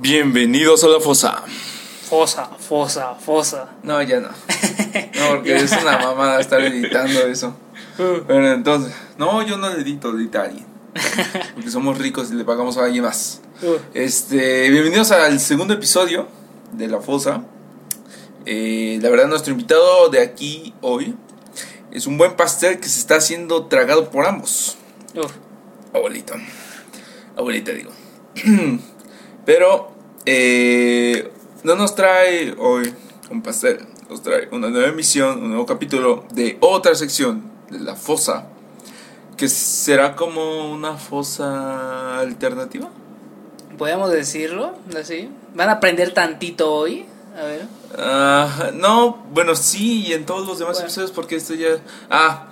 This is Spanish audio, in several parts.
Bienvenidos a la fosa. Fosa, fosa, fosa. No, ya no. No, porque es una mamada estar editando eso. Uh, Bueno, entonces, no, yo no le edito, edita a alguien. Porque somos ricos y le pagamos a alguien más. uh. Este, bienvenidos al segundo episodio de La Fosa. Eh, la verdad, nuestro invitado de aquí hoy es un buen pastel que se está haciendo tragado por ambos. Uf, Abuelito. Abuelita, digo. Pero eh, no nos trae hoy un pastel. Nos trae una nueva emisión, un nuevo capítulo de otra sección de la fosa. Que será como una fosa alternativa. ¿Podemos decirlo así? ¿Van a aprender tantito hoy? A ver. Ah, no, bueno, sí, y en todos los demás Bueno. episodios, porque esto ya. Ah,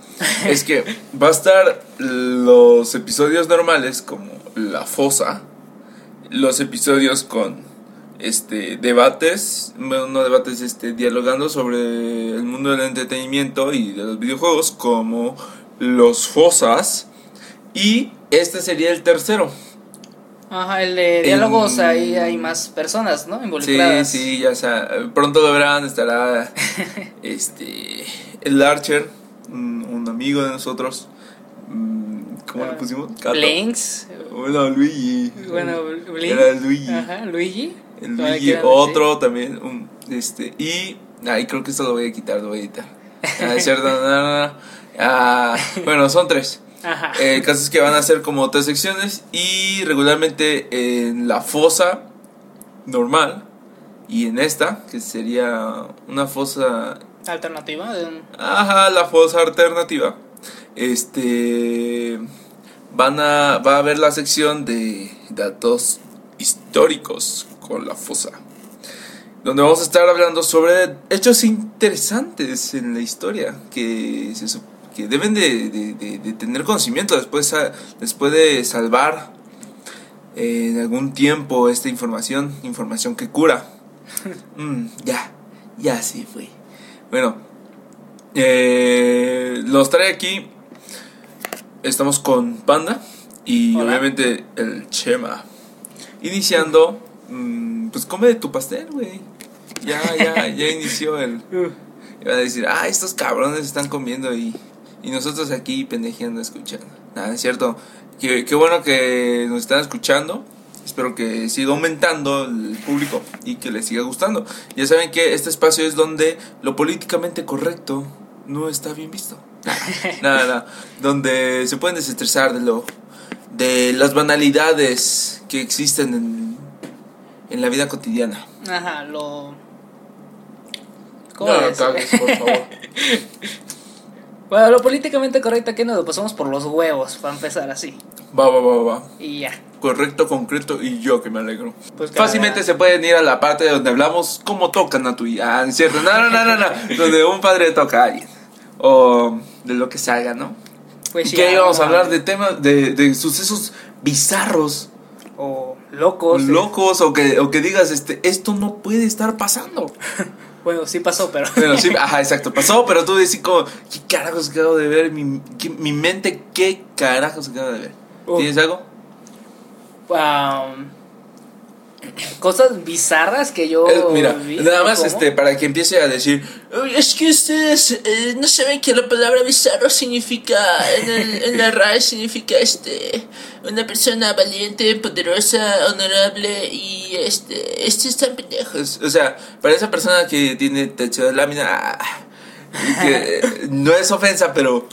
es que va a estar los episodios normales, como La Fosa, los episodios con este debates, bueno, no debates, este, dialogando sobre el mundo del entretenimiento y de los videojuegos, como Los Fosas, y este sería el tercero. Ajá, el de En- diálogos, ahí hay más personas, ¿no? Sí, Involucradas. sí, ya sea, pronto lo verán, estará este el Archer, un, un amigo de nosotros. ¿Cómo le Ah, pusimos? Cato. Blinks. Bueno, Luigi. Bueno, Blink. Era Luigi. Ajá, Luigi. El Todavía Luigi, otro también. un- este, y ahí creo que esto lo voy a quitar, lo voy a editar. Ah, es cierto, no, no, no. Ah, bueno, son tres. Ajá. El caso es que van a ser como tres secciones y regularmente en la fosa normal y en esta, que sería una fosa, Alternativa. ajá, la fosa alternativa, este, van a, va a haber la sección de datos históricos con la fosa. Donde vamos a estar hablando sobre hechos interesantes en la historia que, se que deben de, de- de- de tener conocimiento después, después de salvar eh, en algún tiempo esta información, información que cura. Mm, ya, ya sí fue. Bueno, eh, los trae aquí. Estamos con Panda y Hola. obviamente el Chema. Iniciando, mm, pues come de tu pastel, güey. Ya, ya, ya inició el. Uh, Iba a decir, ah, estos cabrones están comiendo y, y nosotros aquí pendejeando escuchando. Nada, es cierto. Qué, qué bueno que nos están escuchando. Espero que siga aumentando el público y que les siga gustando. Ya saben que este espacio es donde lo políticamente correcto no está bien visto. Nada, nada. Donde se pueden desestresar de lo de las banalidades que existen en, en la vida cotidiana. Ajá, lo. ¿Cómo No, es? cagues, por favor. Bueno, lo políticamente correcto aquí nos lo pasamos por los huevos, para empezar así. Va, va, va, va. Y ya. correcto, concreto y yo que me alegro. Pues Fácilmente se pueden ir a la parte donde hablamos cómo tocan a tu hija. Ah, ¿no cierto? No, no, no, no, no. Donde un padre toca a alguien. O de lo que salga, ¿no? Pues que ya, íbamos a hablar de temas, de, de sucesos bizarros, O locos. locos, o que, o que digas, este, esto no puede estar pasando. Bueno, sí pasó, pero. Sí, ajá, exacto, pasó, pero tú decís como, ¿qué carajos acabo de ver? Mi, qué- mi mente, ¿qué carajos acabo de ver? ¿Tienes algo? Am, cosas bizarras que yo. Eh, mira, vi, nada más ¿cómo? este para que empiece a decir, "Uy, es que ustedes eh, no saben que la palabra bizarro significa en, el- en la RAE significa este una persona valiente, poderosa, honorable y este estos están pendejos. O sea, para esa persona que tiene techo de lámina ah, que no es ofensa, pero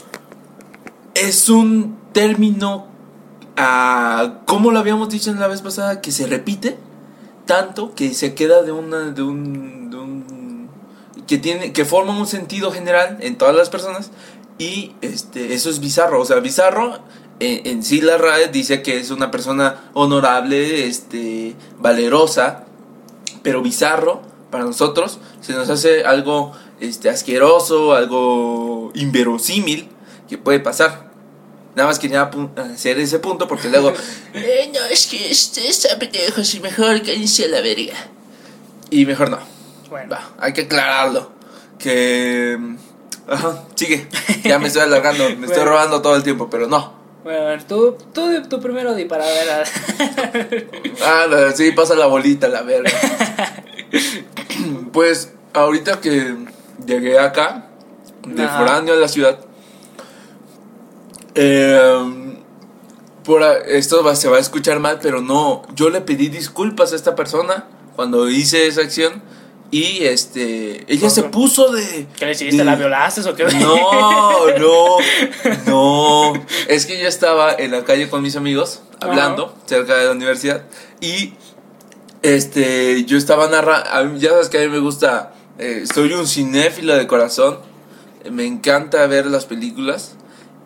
es un término ah, como lo habíamos dicho en la vez pasada que se repite tanto que se queda de una de un, de un que tiene que forma un sentido general en todas las personas y este eso es bizarro. O sea bizarro en, en sí la RAE dice que es una persona honorable este valerosa pero bizarro para nosotros. Se nos hace algo este asqueroso algo inverosímil que puede pasar Nada más quería hacer ese punto porque luego. "Eh, no, es que este está pendejo y mejor que inicie la verga. Y mejor no. Bueno, Va, hay que aclararlo. Que. Ajá, sigue. Ya me estoy alargando, me estoy Bueno. robando todo el tiempo, pero no. Bueno, a ver, tú, tú, tú primero di para ver. a- Ah, la- sí, pasa la bolita, la verga. pues ahorita que llegué acá, de Ajá. foráneo a la ciudad, eh, por esto va- se va a escuchar mal, pero no, yo le pedí disculpas a esta persona cuando hice esa acción y este, ella se puso de... ¿Qué le hiciste? de- ¿La violaste o qué? no, no, no. Es que yo estaba en la calle con mis amigos, hablando, cerca de la universidad, y este, yo estaba narrando, ya sabes que a mí me gusta, eh, soy un cinéfilo de corazón, me encanta ver las películas,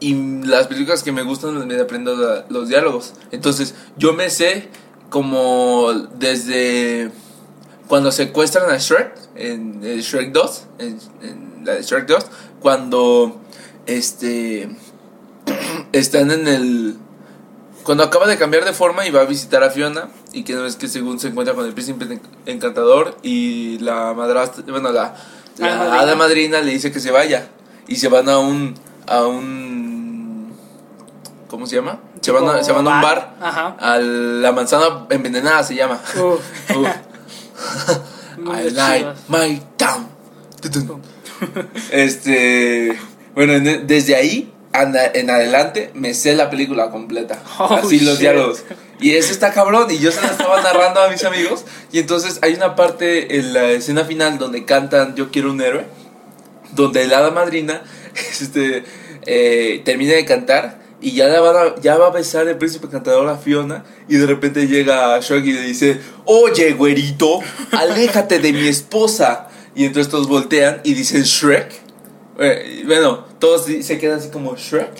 y las películas que me gustan me aprendo la- los diálogos. Entonces, yo me sé como desde cuando secuestran a Shrek en Shrek 2, en, en la de Shrek 2, cuando este están en el cuando acaba de cambiar de forma y va a visitar a Fiona y que no es que según se encuentra con el príncipe en- encantador y la madrastra, bueno, la, la madrina. hada madrina le dice que se vaya y se van a un a un ¿cómo se llama? Se van a, se van a un bar, Ajá. a la manzana envenenada se llama. Uf. Uf. I like my town. Este, bueno, en- desde ahí anda- en adelante me sé la película completa. Oh, así los shit. diálogos. Y eso está cabrón. Y yo se la estaba narrando a mis amigos. Y entonces hay una parte en la escena final donde cantan Yo quiero un héroe. Donde la hada madrina este, eh, termina de cantar. Y ya, la van a- ya va a besar el príncipe cantador a Fiona. Y de repente llega Shrek y le dice: Oye, güerito, aléjate de mi esposa. Y entonces todos voltean y dicen Shrek. Eh, bueno, todos se quedan así como Shrek.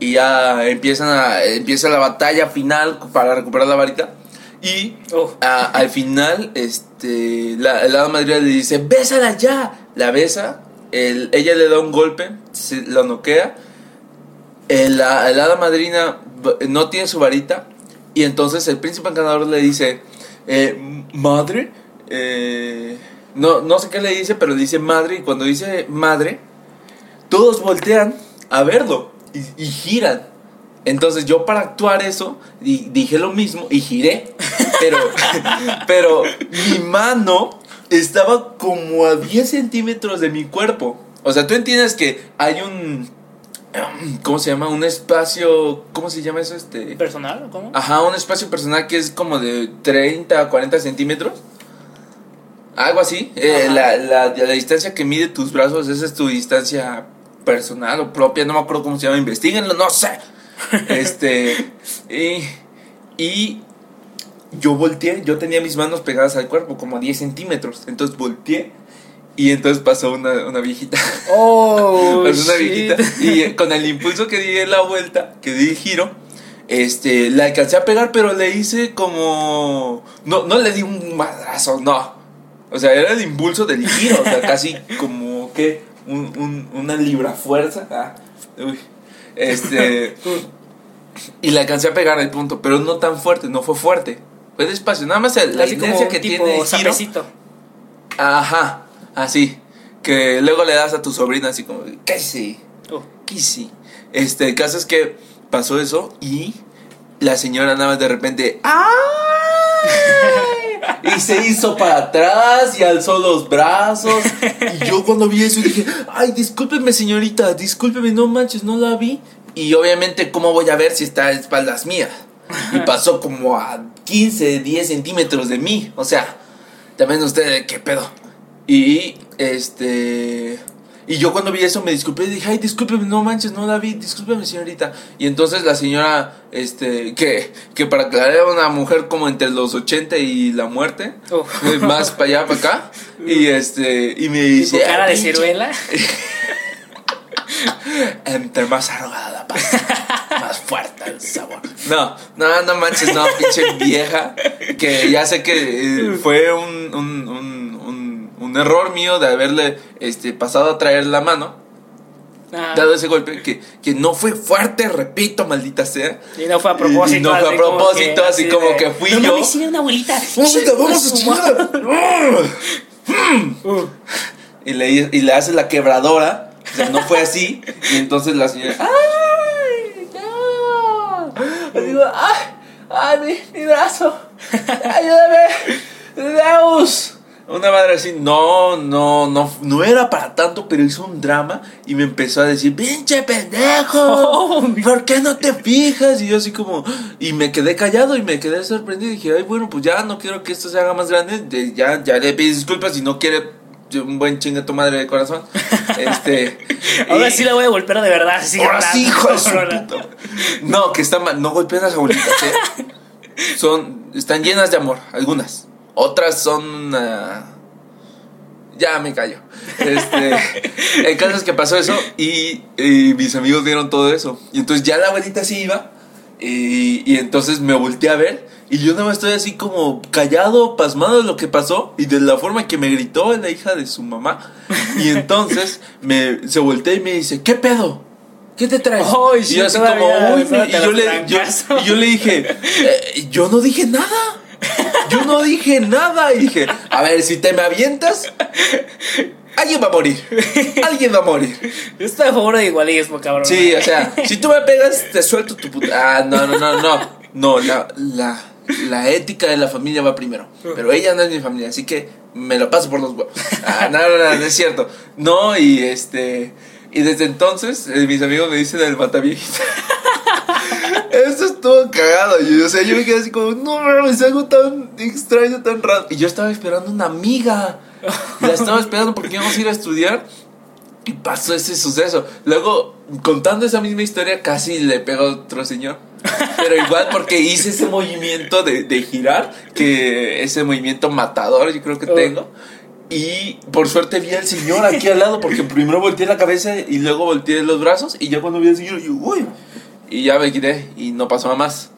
Y ya empiezan a, empieza la batalla final para recuperar la varita. Y a- al final, este, la, la madrina le dice, bésala ya. La besa, el- ella le da un golpe, se, la noquea. El, el hada madrina no tiene su varita. Y entonces el príncipe encantador le dice, eh, madre, eh, no, no sé qué le dice, pero le dice madre. Y cuando dice madre, todos voltean a verlo y, y giran. Entonces yo para actuar eso di- dije lo mismo y giré. Pero, pero mi mano estaba como a 10 centímetros de mi cuerpo. O sea, tú entiendes que hay un... ¿Cómo se llama? Un espacio... ¿Cómo se llama eso? Este... ¿Personal o cómo? Ajá, un espacio personal que es como de 30 a 40 centímetros. Algo así. Eh, la, la, la distancia que mide tus brazos, esa es tu distancia personal o propia. No me acuerdo cómo se llama. Investíguenlo, no sé. Este. y, y yo volteé. Yo tenía mis manos pegadas al cuerpo, como a 10 centímetros. Entonces volteé. Y entonces pasó una, una viejita. Oh, Pasó una viejita. Y eh, con el impulso que di en la vuelta, que di el giro, este, la alcancé a pegar, pero le hice como. No, no le di un madrazo, no. O sea, era el impulso del giro, o sea, casi como que un, un- una libra fuerza. Ah, uy. Este. Y la alcancé a pegar al punto, pero no tan fuerte, no fue fuerte. Fue despacio, nada más la Así como inercia que tipo tiene el giro. sapecito. Ajá, así. Que luego le das a tu sobrina así como, ¿Qué sí? Este, el caso es que pasó eso y la señora nada más de repente, ¡ay! Y se hizo para atrás y alzó los brazos. Y yo cuando vi eso dije, ay, discúlpeme señorita, discúlpeme, no manches, no la vi. Y obviamente, ¿cómo voy a ver si está a espaldas mías? Y pasó como a 15, 10 centímetros de mí. O sea, también ustedes, ¿qué pedo? Y este. Y yo cuando vi eso me disculpé y dije, ay, discúlpeme, no manches, no la vi, discúlpeme, señorita. Y entonces la señora, este, que, que para aclarar era una mujer como entre los 80 y la muerte, eh, más para allá, para acá. Y este, y me dice, cara "Ay, de ciruela. Entre más arrugada la pasta, más fuerte el sabor. No, no, no manches, no, pinche vieja. Que ya sé que eh, fue un, un, un, un, error mío de haberle este, pasado a traer la mano, Ah, dado ese golpe, que, que no fue fuerte, repito, maldita sea. y no fue a propósito. Y no fue a propósito, así como de, que fui no yo". sí, era una abuelita. Abuelita, vamos a chingar. Uh, Y le, y le hace la quebradora. O sea, no fue así. Y entonces la señora. ¡Ay! ¡Ay, mi, mi brazo! ¡Ayúdame! ¡Deus! Una madre así, no, no, no, no era para tanto, pero hizo un drama y me empezó a decir, pinche pendejo, Oh, ¿por qué no te fijas? Y yo así como, y me quedé callado y me quedé sorprendido y dije, ay, bueno, pues ya no quiero que esto se haga más grande, de- ya, ya le pido disculpas si no quiere un buen chingue tu madre de corazón. Este. Ahora y- sí la voy a golpear de verdad. así, Ahora sí, hijo de su. No, que está mal. No golpeen a las abuelitas, ¿eh? Son, están llenas de amor, algunas. Otras son. ah, ya me callo. Este, el caso es que pasó eso y, y mis amigos vieron todo eso. Y entonces ya la abuelita se iba. Y, y entonces me volteé a ver. Y yo nada más estoy así como callado, pasmado de lo que pasó. Y de la forma que me gritó la hija de su mamá. Y entonces me, se voltea y me dice: ¿Qué pedo? ¿Qué te traes? Y sí, yo así como, uy, y yo le, yo, y yo le dije, "Eh, yo no dije nada. Yo no dije nada. Y dije, a ver, si te me avientas, alguien va a morir. Alguien va a morir. Yo estoy a favor de igualismo, cabrón. Sí, o sea, si tú me pegas, te suelto tu puta. Ah, no, no, no, no. No, la, la, la ética de la familia va primero. Pero ella no es mi familia, así que me lo paso por los huevos. Ah, no, no, no, no es cierto. No, y este. Y desde entonces, eh, mis amigos me dicen el mataviejita. Estuvo cagado. Y, o sea, yo me quedé así como, no mames, algo tan extraño, tan raro. Y yo estaba esperando una amiga. La estaba esperando porque íbamos a ir a estudiar. Y pasó ese suceso. Luego, contando esa misma historia, casi le pegó a otro señor. Pero igual porque hice ese movimiento de, de girar, que ese movimiento matador yo creo que Oh. tengo. Y por suerte vi al señor aquí al lado, porque primero volteé la cabeza y luego volteé los brazos. Y ya cuando vi al señor, yo, uy. Y ya me quité y no pasó nada más.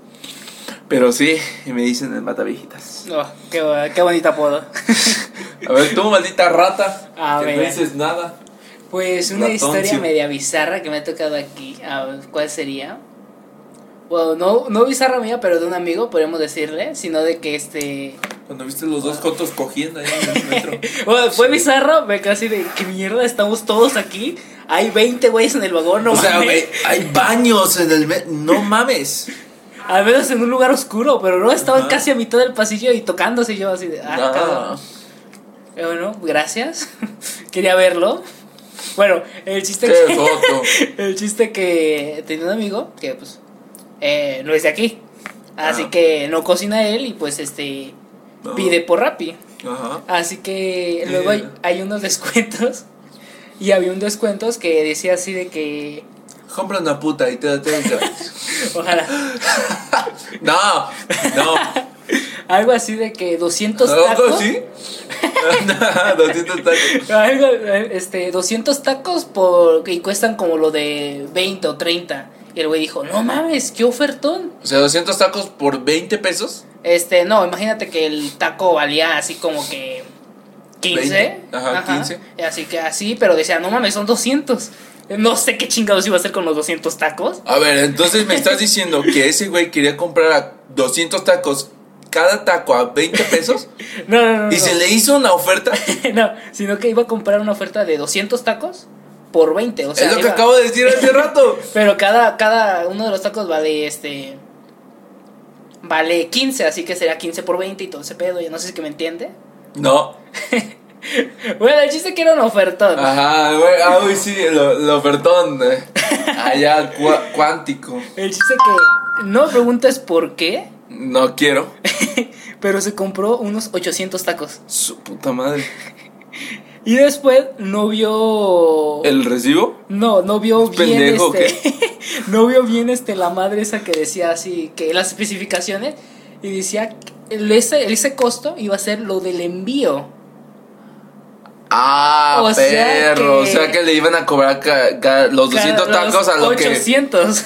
Pero sí, y me dicen el mataviejitas. Oh, qué, bo- qué bonito apodo. A ver, tú, maldita rata, A que no dices nada. Pues una Ratón, historia sí. media bizarra que me ha tocado aquí. A ver, ¿cuál sería? Bueno, no, no bizarra mía, pero de un amigo, podemos decirle, sino de que este... Cuando viste los dos cotos cogiendo ahí en el metro. Bueno, fue bizarro, me casi de, ¿qué mierda? Estamos todos aquí. Hay 20 güeyes en el vagón, no o sea, mames. güey, hay baños en el metro. No mames. Al menos en un lugar oscuro, pero no, estaban Ajá. casi a mitad del pasillo y tocándose y yo así de, ah, No. Eh, Bueno, gracias. Quería verlo. Bueno, el chiste Qué que... foto. el chiste que tenía un amigo que pues eh, no es de aquí. Así Ah. que no cocina él y pues este No. pide por Rappi. Ajá. Así que luego hay, hay unos descuentos. Y había un descuentos que decía así de que Compra una puta y te te- te- ojalá No, no. algo así de que 200 ¿Algo tacos. así? No, 200 tacos. Algo, este, 200 tacos por, y cuestan como lo de 20 o 30. Y el güey dijo, no mames, qué ofertón. O sea, 200 tacos por 20 pesos. Este, no, imagínate que el taco valía así como que 15. 20, ajá, 15. Así que así, pero decía, no mames, son 200. No sé qué chingados iba a hacer con los 200 tacos. A ver, entonces me estás diciendo que ese güey quería comprar a 200 tacos, cada taco a 20 pesos, No, no, no. y no. se le hizo una oferta. no, sino que iba a comprar una oferta de 200 tacos por 20. O sea, es lo que acabo de decir hace rato. Pero cada, cada uno de los tacos vale este. Vale 15, así que será 15 por 20 y todo ese pedo. Ya no sé si que me entiende. No. Bueno, el chiste que era un ofertón. Ajá, güey, ah, güey, sí, lo ofertón. eh, Allá, cua- cuántico. El chiste que no me preguntes por qué, No quiero. pero se compró unos 800 tacos. Su puta madre. Y después no vio. ¿El recibo? No, no vio ¿Es bien pendejo este. no vio bien este la madre esa que decía así, que las especificaciones. Y decía el- ese, ese costo iba a ser lo del envío. Ah, O sea perro. que- O sea que le iban a cobrar ca- ca- los 200 Cada- tacos a lo que. 800.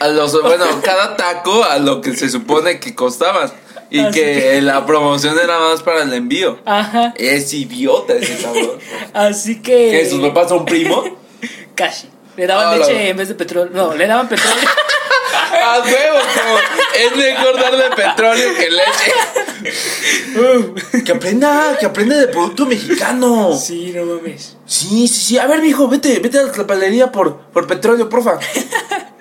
A los, bueno, cada taco a lo que se supone que costaban. Y Así que que- la promoción era más para el envío. Ajá. Es idiota ese cabrón. Así que. ¿Que sus papás son primo? Casi. Le daban Ah, leche en vez de petróleo. No, le daban petróleo. ¡A huevo! como, es mejor darle petróleo que leche. Que aprenda, que aprenda de producto mexicano. sí, no mames. Sí, sí, sí. A ver, mijo, vete, vete a la palería por, por petróleo, porfa.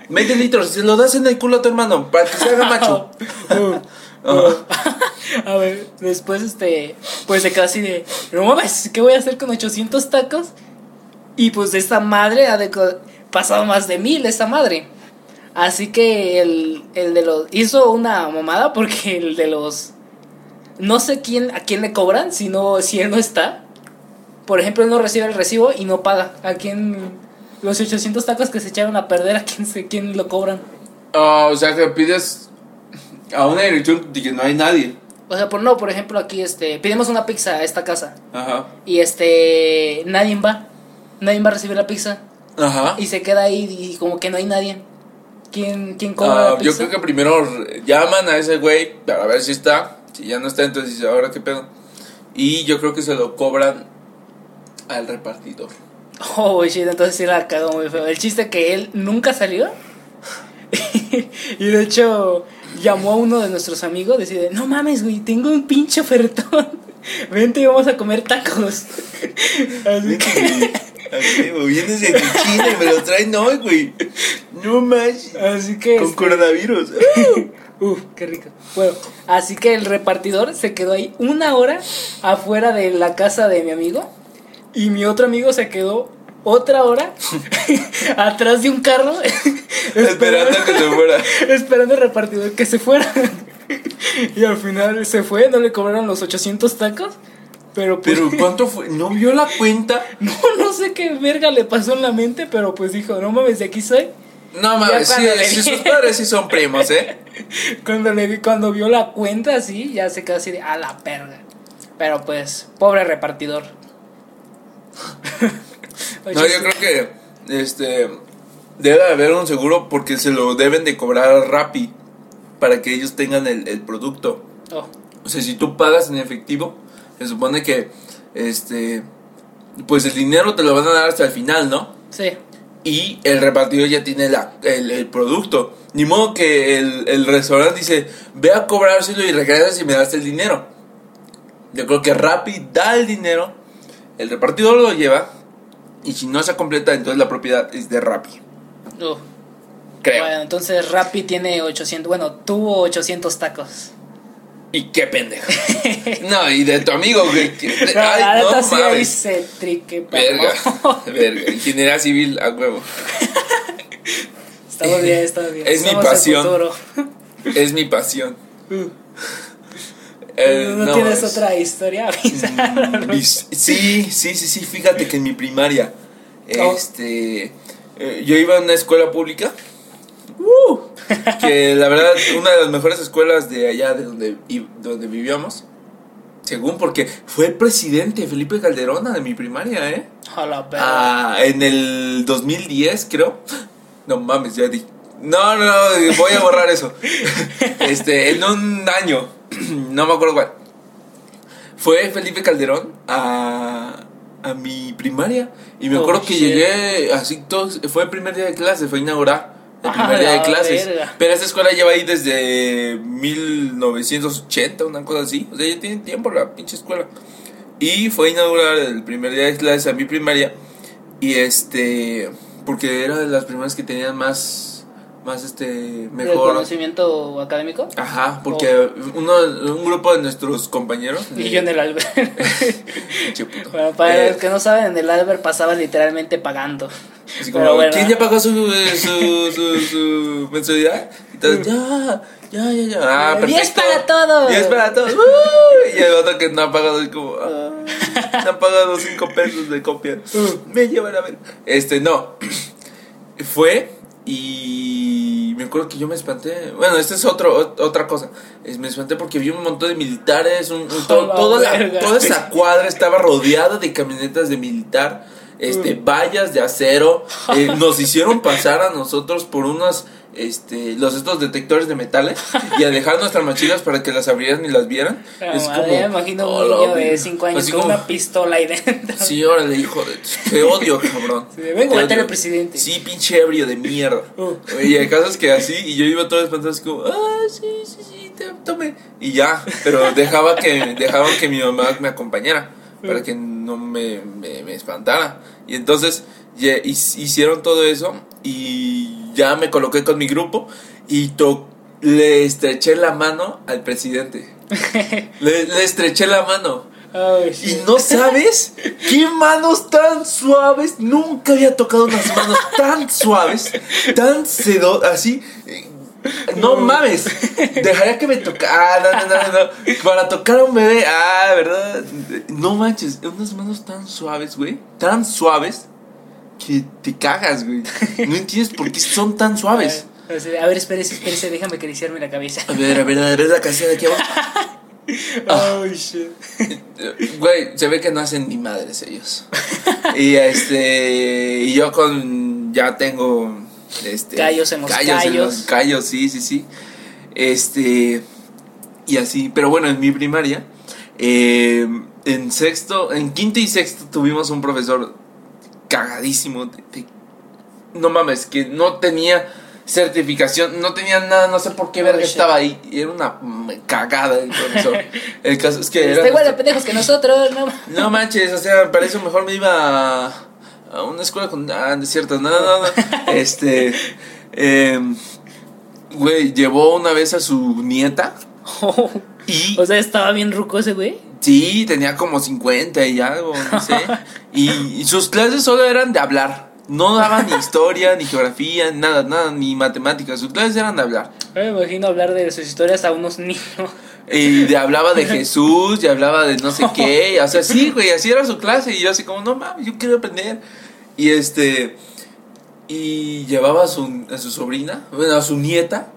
20 litros, se lo das en el culo a tu hermano para que se haga macho. a ver, después este, pues se quedó así de, no mames, ¿qué voy a hacer con 800 tacos? Y pues esta madre ha de pasado más de mil, esta madre. Así que el, el de los, hizo una mamada porque el de los, no sé quién, a quién le cobran, si, no, si él no está. Por ejemplo, él no recibe el recibo y no paga. ¿A quién, los 800 tacos que se echaron a perder, a quién, se, quién lo cobran? Ah, o sea que pides a una dirección de que no hay nadie. O sea, por no, por ejemplo, aquí este, pedimos una pizza a esta casa Ajá. y este, nadie va, nadie va a recibir la pizza Ajá. y se queda ahí y como que no hay nadie. ¿Quién, quién cobra Ah, la pizza? yo creo que primero llaman a ese güey para ver si está. Si ya no está, entonces dice, ahora qué pedo. Y yo creo que se lo cobran al repartidor. Oh, shit, entonces sí la cagó muy feo. El chiste que él nunca salió. y de hecho llamó a uno de nuestros amigos, decide, no mames, güey, tengo un pinche ofertón. Vente y vamos a comer tacos. Así que, Así, vienes de China y me lo traen hoy, güey. No más. así que Con este, coronavirus. Uf, qué rico. Bueno, así que el repartidor se quedó ahí una hora afuera de la casa de mi amigo. Y mi otro amigo se quedó otra hora atrás de un carro. Esperando que se fuera. Esperando al repartidor que se fuera. y al final se fue, no le cobraron los 800 tacos. Pero pues, Pero ¿cuánto fue? ¿No vio la cuenta? no, no sé qué verga le pasó en la mente, pero pues dijo, no mames, de aquí soy. No mames, sí, le sí, sus padres sí son primos, ¿eh? Cuando, le vi, cuando vio la cuenta así, ya se quedó así de a la perga. Pero pues, pobre repartidor. No, yo creo que este debe haber un seguro porque se lo deben de cobrar a Rappi para que ellos tengan el, el producto. Oh, O sea, si tú pagas en efectivo, se supone que este pues el dinero te lo van a dar hasta el final, ¿no? sí. Y el repartidor ya tiene la, el, el producto. Ni modo que el, el restaurante dice, ve a cobrárselo y regresas y me das el dinero. Yo creo que Rappi da el dinero, el repartidor lo lleva, y si no se completa, entonces la propiedad es de Rappi. Creo. Bueno, entonces Rappi tiene 800, bueno, tuvo 800 tacos. Y qué pendejo. no, y de tu amigo, güey. que- No, la ay, no neta sí ahí mames. se trique, Verga. Ingeniería civil, a huevo. Estamos bien, estamos bien. Es mi Somos pasión. Es mi pasión. Uh. Eh, ¿No, tienes es- otra historia? Mm, Sí, sí, sí, sí, fíjate que en mi primaria, Oh. este, eh, yo iba a una escuela pública. Que la verdad, una de las mejores escuelas de allá, de donde, y- donde vivíamos, según porque fue el presidente Felipe Calderón de mi primaria, ¿eh? A la perra. Ah, en el 2010, creo. No mames, ya di. No, no, no, voy a borrar eso. Este, en un año, no me acuerdo cuál. Fue Felipe Calderón a, a mi primaria. Y me Oh, acuerdo que shit. llegué así, todo, fue el primer día de clase, fue inaugurar el Ah, primer día de la clases. verga. Pero esta escuela lleva ahí desde 1980, una cosa así. O sea, ya tiene tiempo la pinche escuela. Y fue a inaugurar el primer día de clases a mi primaria. Y este, porque era de las primeras que tenían más, más este, ¿El mejor. conocimiento académico? Ajá, porque uno, un grupo de nuestros compañeros. Y yo en el Albert. Bueno, para Eh, los que no saben, en el Albert pasaba literalmente pagando. Así como, Pero bueno. ¿quién ya pagó su, su, su, su mensualidad? Y todos, ya, ya, ya, ya. Ah, ¡Diez perfecto. para todos! 10 para todos. ¡Uh! Y el otro que no ha pagado es como, ah, no ha pagado 5 pesos de copia. Me llevan a ver. Este, no. Fue y me acuerdo que yo me espanté. Bueno, esta es otro, ot- otra cosa. Es- me espanté porque vi un montón de militares. Un, un- to- la toda, la- toda esa cuadra estaba rodeada de camionetas de militar. Este, vallas de acero. Eh, nos hicieron pasar a nosotros por unos. Este, los estos detectores de metales y a dejar nuestras mochilas para que las abrieran y las vieran. La es madre, como, me imagino un "Oh, niño de verga". 5 años Así con como, una pistola ahí dentro. Sí, órale, hijo de. Te odio, cabrón. Sí, vengo a al presidente. Sí, pinche ebrio de mierda. Uh. Y hay casos que así, y yo iba todo espantado, así como, ah, sí, sí, sí, te, tome. Y ya, pero dejaba que, dejaban que mi mamá me acompañara para que no me, me, me espantara. Y entonces hicieron todo eso y ya me coloqué con mi grupo y to- le estreché la mano al presidente. Le, le estreché la mano. Y no sabes qué manos tan suaves. Nunca había tocado unas manos tan suaves, tan sedosas, así. Eh, No mames. Dejaría que me tocara. No, no, no, no. Para tocar a un bebé. Ah, ¿verdad? No manches. Unas manos tan suaves, güey. Tan suaves que te cagas, güey. No entiendes por qué son tan suaves. A ver, espérese, espérese, déjame acariciarme la cabeza. A ver, a ver, a ver la casilla de aquí abajo. Ah. Ay, shit. Güey, se ve que no hacen ni madres ellos. Y este. Y yo con. Ya tengo. Este. Callos en los en callos. los callos, sí, sí, sí. Este. Y así. Pero bueno, en mi primaria. eh, en sexto. En quinto y sexto tuvimos un profesor cagadísimo. de- de- no mames, que no tenía certificación, no tenía nada, no sé por qué verga estaba ahí. Era una cagada el profesor. El caso es que. Está igual de pendejos que nosotros, no. no manches, o sea, para eso mejor me iba a, a una escuela con. Ah, no, no, no. Este. em, Güey, llevó una vez a su nieta y. o sea, estaba bien ruco ese güey. Sí, tenía como 50 y algo, no sé. Y, y sus clases solo eran de hablar. No daban ni historia, ni geografía, nada, nada, ni matemáticas. Sus clases eran de hablar. Me imagino hablar de sus historias a unos niños. Y de, hablaba de Jesús, y hablaba de no sé qué. O sea, sí, güey, así era su clase. Y yo así como, no mames, yo quiero aprender. Y este. Y llevaba a su, a su sobrina, bueno, a su nieta.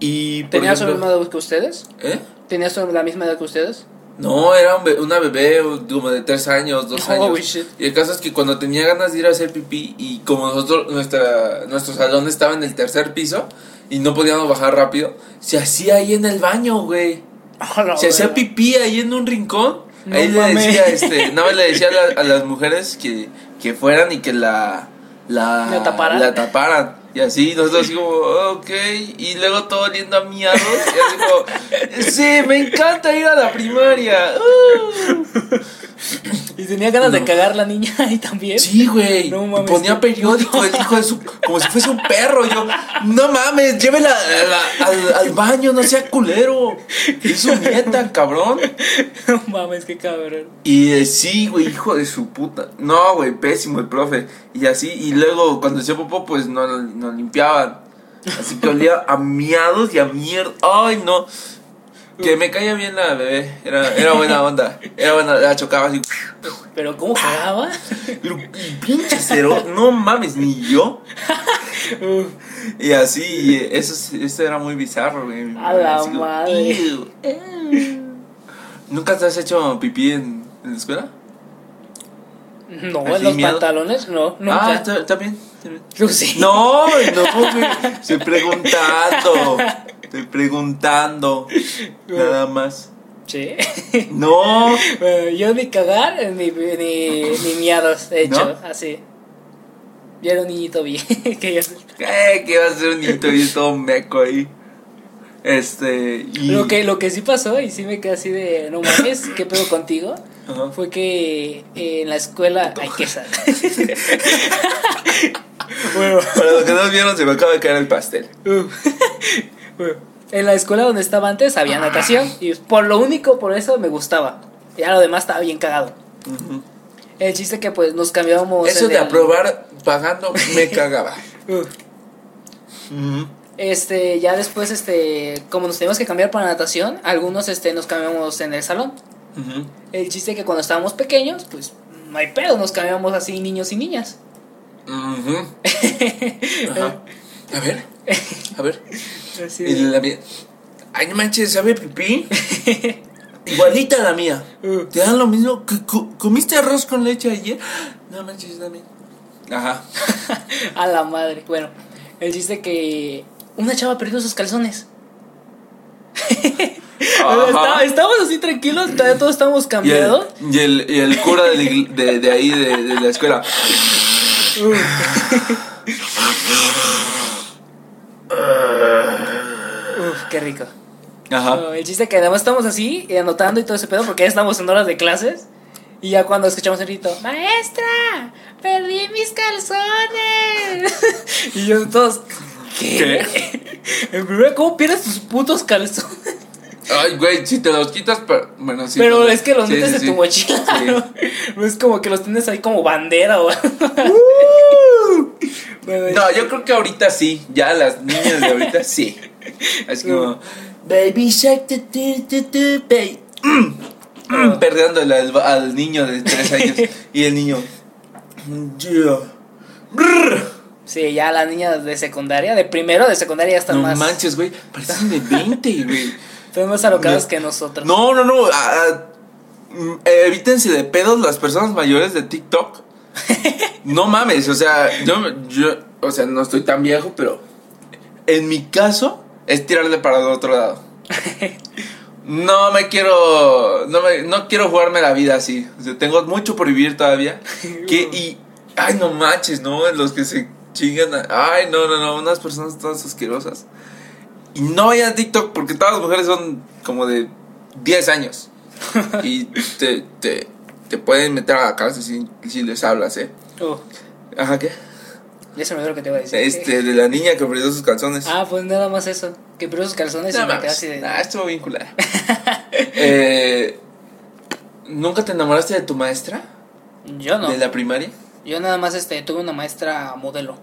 Y. ¿Tenía la ejemplo- misma edad que ustedes? ¿Eh? ¿Tenía la misma edad que ustedes? No, era un be- una bebé como de tres años, dos Oh, años. shit. Y el caso es que cuando tenía ganas de ir a hacer pipí y como nosotros, nuestra, nuestro salón estaba en el tercer piso y no podíamos bajar rápido, se hacía ahí en el baño, güey. Se hacía pipí ahí en un rincón. No ahí le decía, este, nada más le decía a, la- a las mujeres que, que fueran y que la, la, ¿La taparan? la taparan. Y así, nosotros así como, ok, y luego todo oliendo a miados. Y así como, sí, me encanta ir a la primaria. uh". ¿Y tenía ganas de cagar la niña ahí también? Sí, güey. No mames, ponía periódico el hijo de su. Como si fuese un perro. Yo, no mames, llévela la- al, al baño, no sea culero. Es su nieta, cabrón. No mames, qué cabrón. Y eh, sí, güey, hijo de su puta. No, güey, pésimo el profe. Y así, y luego cuando hacía popó, pues no no limpiaban. Así que olía a miados y a mierda. Ay, no. Que me caía bien la bebé. Era, era buena onda. Era buena, la chocaba así. ¿Pero cómo cagaba? Pero pinche cero, no mames, ni yo. Y así, y eso, es- eso era muy bizarro, güey. A la Así madre. ¿Nunca te has hecho pipí en, en la escuela? no, ¿Así en los miedo? pantalones, no, Ah, nunca. está, está bien. está bien. Tú sí. No, no, güey. Estoy preguntando. Estoy preguntando. Nada más. Sí. No. Bueno, yo ni cagar ni, ni, ni miados he hecho, ¿No? así. Yo era un niñito bien. que yo- Eh, que va a ser un niñito y todo meco ahí. Este. Y... Lo, que, lo que sí pasó, y sí me quedé así de, no mames, ¿qué pedo contigo? Fue que eh, en la escuela hay que saber. bueno, Para los que no vieron, se me acaba de caer el pastel. En la escuela donde estaba antes había natación y por lo único, por eso me gustaba. Ya lo demás estaba bien cagado. El chiste que pues nos cambiábamos. Eso de el- aprobar pagando me cagaba. Este, ya después, este, como nos teníamos que cambiar para natación, algunos, este, nos cambiamos en el salón. El chiste que cuando estábamos pequeños, pues, no hay pedo, nos cambiamos así niños y niñas. Ajá. A ver. A ver. Así Y la mía. Ay, no manches, ¿sabe pipí? Igualita a la mía. Uh. ¿Te dan lo mismo? ¿Que co- ¿Comiste arroz con leche ayer? No manches, dame. Ajá. A la madre. Bueno, el chiste que una chava perdió sus calzones. Está- estábamos así tranquilos, todavía todos estábamos Y el, cambiados. y el, y el cura de, de, de ahí, de, de la escuela. Uf, qué rico. Ajá. El chiste que además estamos así, eh, anotando y todo ese pedo, porque ya estamos en horas de clases. Y ya cuando escuchamos el grito, ¡Maestra! perdí mis calzones. y yo todos, ¿qué? En primera, ¿cómo pierdes tus putos calzones? Ay, güey, si te los quitas, pero. Bueno, sí. Pero es que los sí, metes sí, en sí. tu mochila. ¿no? No es como que los tienes ahí como bandera o algo. Bueno, No, yo creo que ahorita sí. Ya las niñas de ahorita sí. Así como. Baby Shark, tu, tu, tu, tu, baby. mm, perdiéndole al, al niño de tres años. Y el niño. Yeah. Sí, ya las niñas de secundaria, de primero de secundaria ya están No más. manches, güey. Parecen de 20, güey. Están más alocadas No. que nosotros. No, no, no. ah, ah, mm, evítense de pedos las personas mayores de TikTok. No mames, o sea, yo, yo, o sea, no estoy tan viejo, pero en mi caso es tirarle para el otro lado. No me quiero, no, me, no quiero jugarme la vida así. O sea, tengo mucho por vivir todavía. Que, y, ay, no manches, ¿no? Los que se chingan. a- ay, no, no, no, unas personas todas asquerosas. Y no vayan a TikTok porque todas las mujeres son como de 10 años. Y te, te, te pueden meter a la cárcel si, si les hablas, ¿eh? Oh, Ajá, ¿qué? ya se me lo que te iba a decir. Este, de la niña que perdió sus calzones. Ah, pues nada más eso. Que perdió sus calzones No y me quedé así de. Nah, estuvo bien culera. eh, ¿Nunca te enamoraste de tu maestra? Yo no. ¿De la primaria? Yo nada más este, tuve una maestra modelo.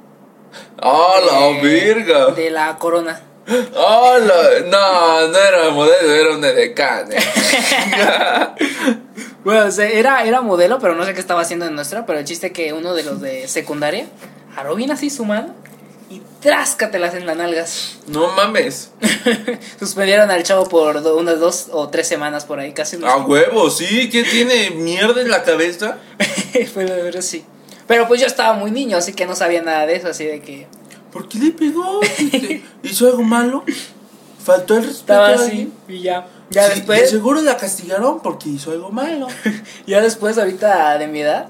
¡Ah, la verga! De la corona. ¡Ah, la- No, no era modelo, era una decana. Bueno, o sea, era, era modelo, pero no sé qué estaba haciendo en nuestra. Pero el chiste que uno de los de secundaria agarró bien así su mano y tráscatelas en las nalgas. No mames. Suspendieron al chavo por do- unas dos o tres semanas por ahí, casi. A huevo, sí. ¿Qué tiene mierda en la cabeza? pero, pero sí. Pero pues yo estaba muy niño, así que no sabía nada de eso, así de que ¿Por qué le pegó? ¿Hizo algo malo? ¿Faltó el respeto estaba así y ya. Ya Sí, de después, seguro la castigaron porque hizo algo malo. ya después ahorita de mi edad,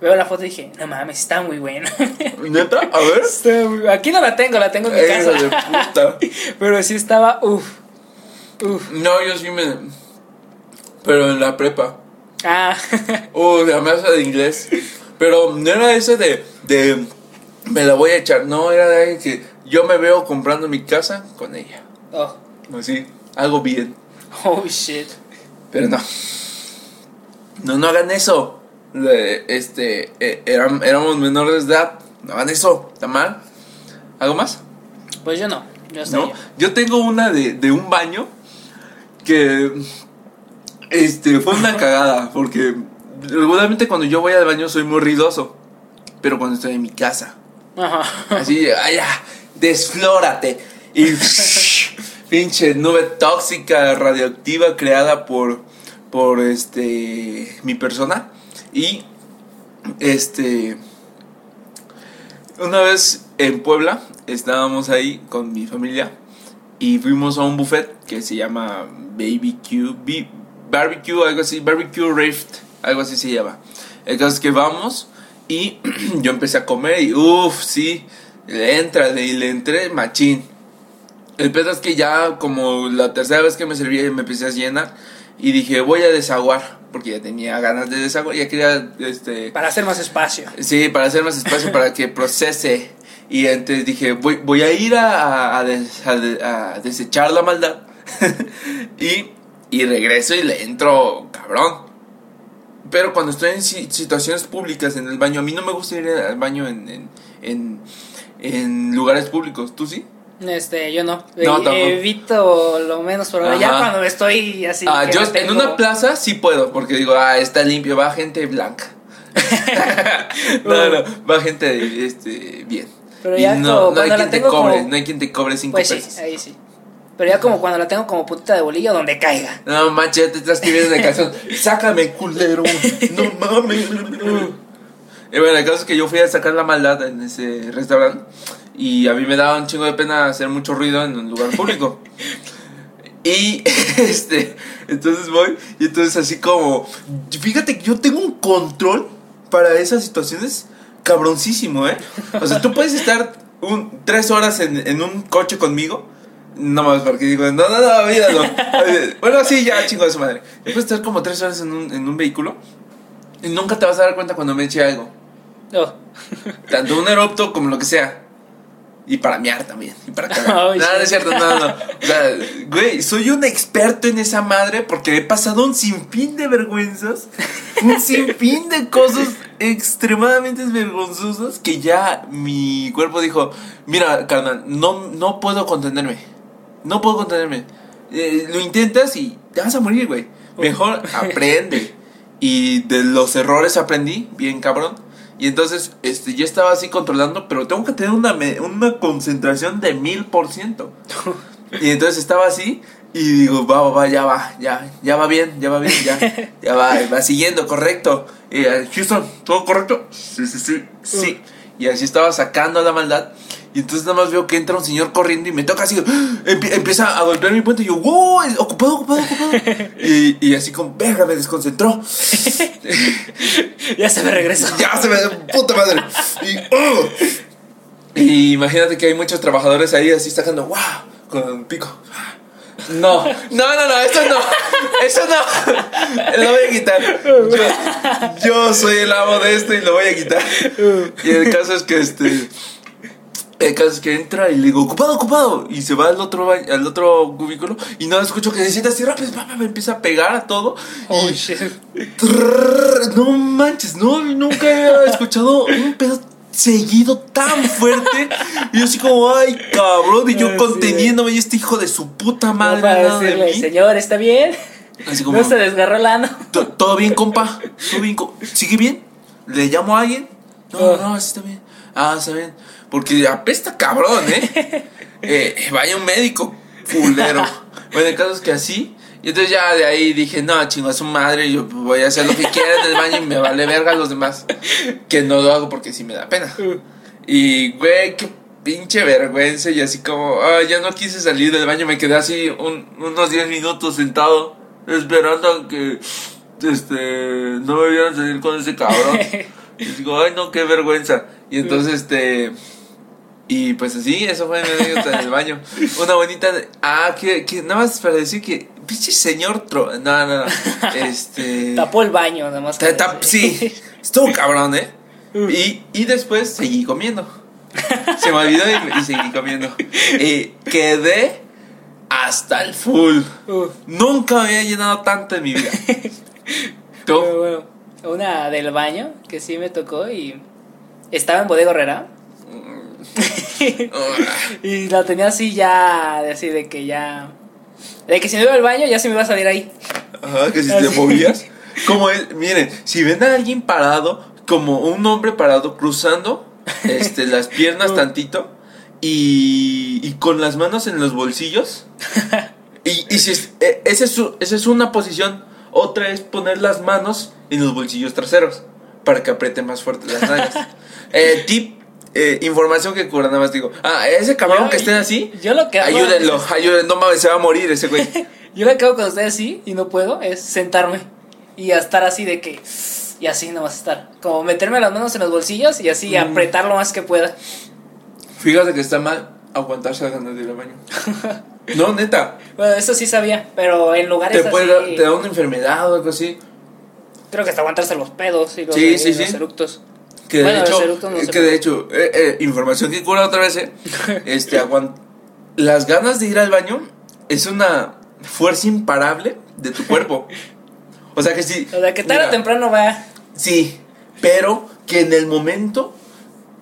veo la foto y dije, no mames, está muy buena. ¿Neta? A ver. Está Aquí no la tengo, la tengo en mi de casa. puta. Pero sí estaba, uff, uff. No, yo sí me. Pero en la prepa. Ah, Uh, la masa de inglés. Pero no era ese de, de. Me la voy a echar. No, era de alguien que yo me veo comprando mi casa con ella. Oh, Así, algo bien. oh shit. Pero no. No, no hagan eso. Este, eh, eram- éramos menores de edad. No hagan eso. ¿Está mal? ¿Algo más? Pues yo no, yo ¿No? Yo tengo una de, de un baño que este fue una cagada porque regularmente cuando yo voy al baño soy muy ruidoso, pero cuando estoy en mi casa, Ajá. así, ya, desflórate y pinche nube tóxica radioactiva creada por por este mi persona y este una vez en Puebla estábamos ahí con mi familia y fuimos a un buffet que se llama BBQ, B- Barbecue, algo así, Barbecue Rift, algo así se llama. El caso es que vamos y yo empecé a comer y uff, sí, le entra y le entré machín. El pedo es que ya como la tercera vez que me servía me empecé a llenar y dije voy a desaguar porque ya tenía ganas de desaguar, ya quería este Para hacer más espacio. Sí, para hacer más espacio para que procese. Y entonces dije, voy, voy a ir a, a des- a de- a desechar la maldad. y, y regreso y le entro, cabrón. Pero cuando estoy en si- situaciones públicas en el baño, a mí no me gusta ir al baño en, en, en, en lugares públicos. ¿Tú sí? Este, yo no. No, E- evito lo menos ahora. Ya cuando estoy así. ah, yo no en tengo- una plaza sí puedo, porque digo, ah, está limpio, va gente blanca. no, no, va gente este, bien. Pero Y ya no, como no hay quien te tengo cobre, como- no hay quien te cobre cinco Pues sí, pesos. ahí sí. Pero ya como cuando la tengo como putita de bolillo donde caiga. No manches, ya te estás escribiendo de canción. Sácame, culero. No mames. Y bueno, el caso es que yo fui a sacar la maldad en ese restaurante. Y a mí me daba un chingo de pena hacer mucho ruido en un lugar público. Y este, entonces voy. Y entonces, así como. Fíjate que yo tengo un control para esas situaciones cabroncísimo, ¿eh? O sea, tú puedes estar un, tres horas en, en un coche conmigo. No más porque digo, no, no, no, olvídalo. Eh, Bueno, sí, ya, chingo de su madre. Puedes estar como tres horas en un, en un vehículo y nunca te vas a dar cuenta cuando me eche algo. Oh. Tanto un erupto como lo que sea. Y para mear también. Y para cagar. Oh, no, no es cierto, no, no. O sea, güey, soy un experto en esa madre porque he pasado un sinfín de vergüenzas. Un sinfín de cosas extremadamente vergonzosas que ya mi cuerpo dijo: Mira, carnal, no, no puedo contenerme. No puedo contenerme. Eh, lo intentas y te vas a morir, güey. Mejor aprende. Y de los errores aprendí, bien cabrón. Y entonces, este, yo estaba así controlando, pero tengo que tener una, me- una concentración de mil por ciento. Y entonces estaba así y digo, va, va, va, ya va, ya, ya va bien, ya va bien, ya, ya va, va siguiendo, correcto. Y, eh, Houston, ¿todo correcto? Sí, sí, sí, sí. Y así estaba sacando la maldad. Y entonces nada más veo que entra un señor corriendo y me toca así, empie- empieza a golpear mi puente y yo, wow, ocupado, ocupado, ocupado. Y, y así como, verga, me desconcentró. ya se me regresó. Ya se me puta madre. Y, ¡oh! Y imagínate que hay muchos trabajadores ahí así sacando, wow, con un pico. No, no, no, no, eso no, eso no, lo voy a quitar. Yo, yo soy el amo de esto y lo voy a quitar. Y el caso es que este, el caso es que entra y le digo, ocupado, ocupado. Y se va al otro, al otro cubículo y no escucho que se sienta así rápido, me empieza a pegar a todo. Oh, y, shit. Trrr, no manches, no, nunca había escuchado un pedo seguido tan fuerte. Y yo así como, ay, cabrón, y yo sí, conteniéndome y este hijo de su puta No madre para de decirle, mí. señor, ¿está bien? Así como, No se desgarró el ano. "¿To- ¿todo bien, compa? ¿Todo bien? co- ¿Sigue bien? ¿Le llamo a alguien? No, Ah. no, así está bien. Ah, está bien. Porque apesta cabrón, ¿eh? Eh, Vaya un médico, culero. Bueno, el caso es que así. Y entonces ya de ahí dije, no, chingo a su madre, yo voy a hacer lo que quiera en el baño y me vale verga a los demás. Que no lo hago porque sí me da pena. Y, güey, qué pinche vergüenza. Y así como, ah, ya no quise salir del baño. Me quedé así un- unos 10 minutos sentado, esperando a que este, no me vieran salir con ese cabrón. Y digo, ay, no, qué vergüenza. Y entonces, este. Y pues así, eso fue mi anécdota en el baño. Una bonita. Ah, que, que nada más para decir que. Pinche señor. Tro no, no, no. Este. Tapó el baño, nada más. Ta- ta- sí, estuvo cabrón, ¿eh? Y, y después seguí comiendo. Se me olvidó y, y seguí comiendo. Y quedé hasta el full. Uh, Nunca me había llenado tanto en mi vida. ¿Tú? bueno, una del baño que sí me tocó y estaba en Bodega Herrera y la tenía así ya, de así de que ya... De que si no iba al baño ya se me iba a salir ahí. Ajá, que si te movías. Como es, miren, si ven a alguien parado, como un hombre parado cruzando este, las piernas tantito y, y con las manos en los bolsillos. Y, y si es, eh, esa, es esa es una posición. Otra es poner las manos en los bolsillos traseros para que apriete más fuerte las nalgas. Eh, tip, eh, información que cura, nada más digo. Ah, ese cabrón Yo- que estén así, Yo lo que hago... ayúdenlo, ayúdenlo, no mames, se va a morir ese güey. Yo lo que hago cuando estoy así y no puedo es sentarme y a estar así de que... Y así no vas a estar. Como meterme las manos en los bolsillos y así Mm. apretar lo más que pueda. Fíjate que está mal aguantarse las ganas de ir al baño. No, neta. Bueno, eso sí sabía, pero en lugares Te, puede así... te da una enfermedad o algo así. Creo que hasta aguantarse los pedos y los, Sí, y sí, los sí. eructos. Que de Bueno, hecho, no eh, que de hecho eh, eh, información que cura otra vez, eh. Este, aguant las ganas de ir al baño es una fuerza imparable de tu cuerpo. O sea que sí. O sea, que tarde mira, o temprano va... Sí, pero que en el momento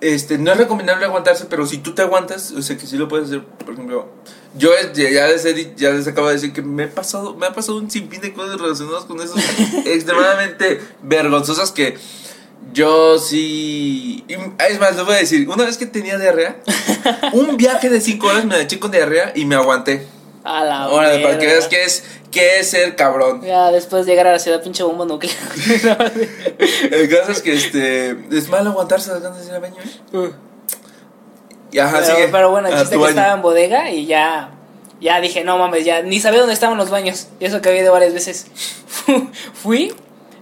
este no es recomendable aguantarse, pero si tú te aguantas, o sea que sí lo puedes hacer, por ejemplo, yo ya les, he ya les acabo de decir que me he pasado me ha pasado un sinfín de cosas relacionadas con eso extremadamente vergonzosas que yo sí es más les voy a decir, una vez que tenía diarrea, un viaje de 5 horas me la eché con diarrea y me aguanté. A la Ahora, para que veas que es que es ser cabrón. Ya después de llegar a la ciudad, pinche bomba nuclear. El caso es que este es malo aguantarse las ganas de ir al baño. ¿eh? Uh. Y ajá, pero, sigue. pero bueno, el chiste que baño. estaba en bodega y ya, ya dije, no mames, ya ni sabía dónde estaban los baños. Y eso que había ido varias veces. Fui,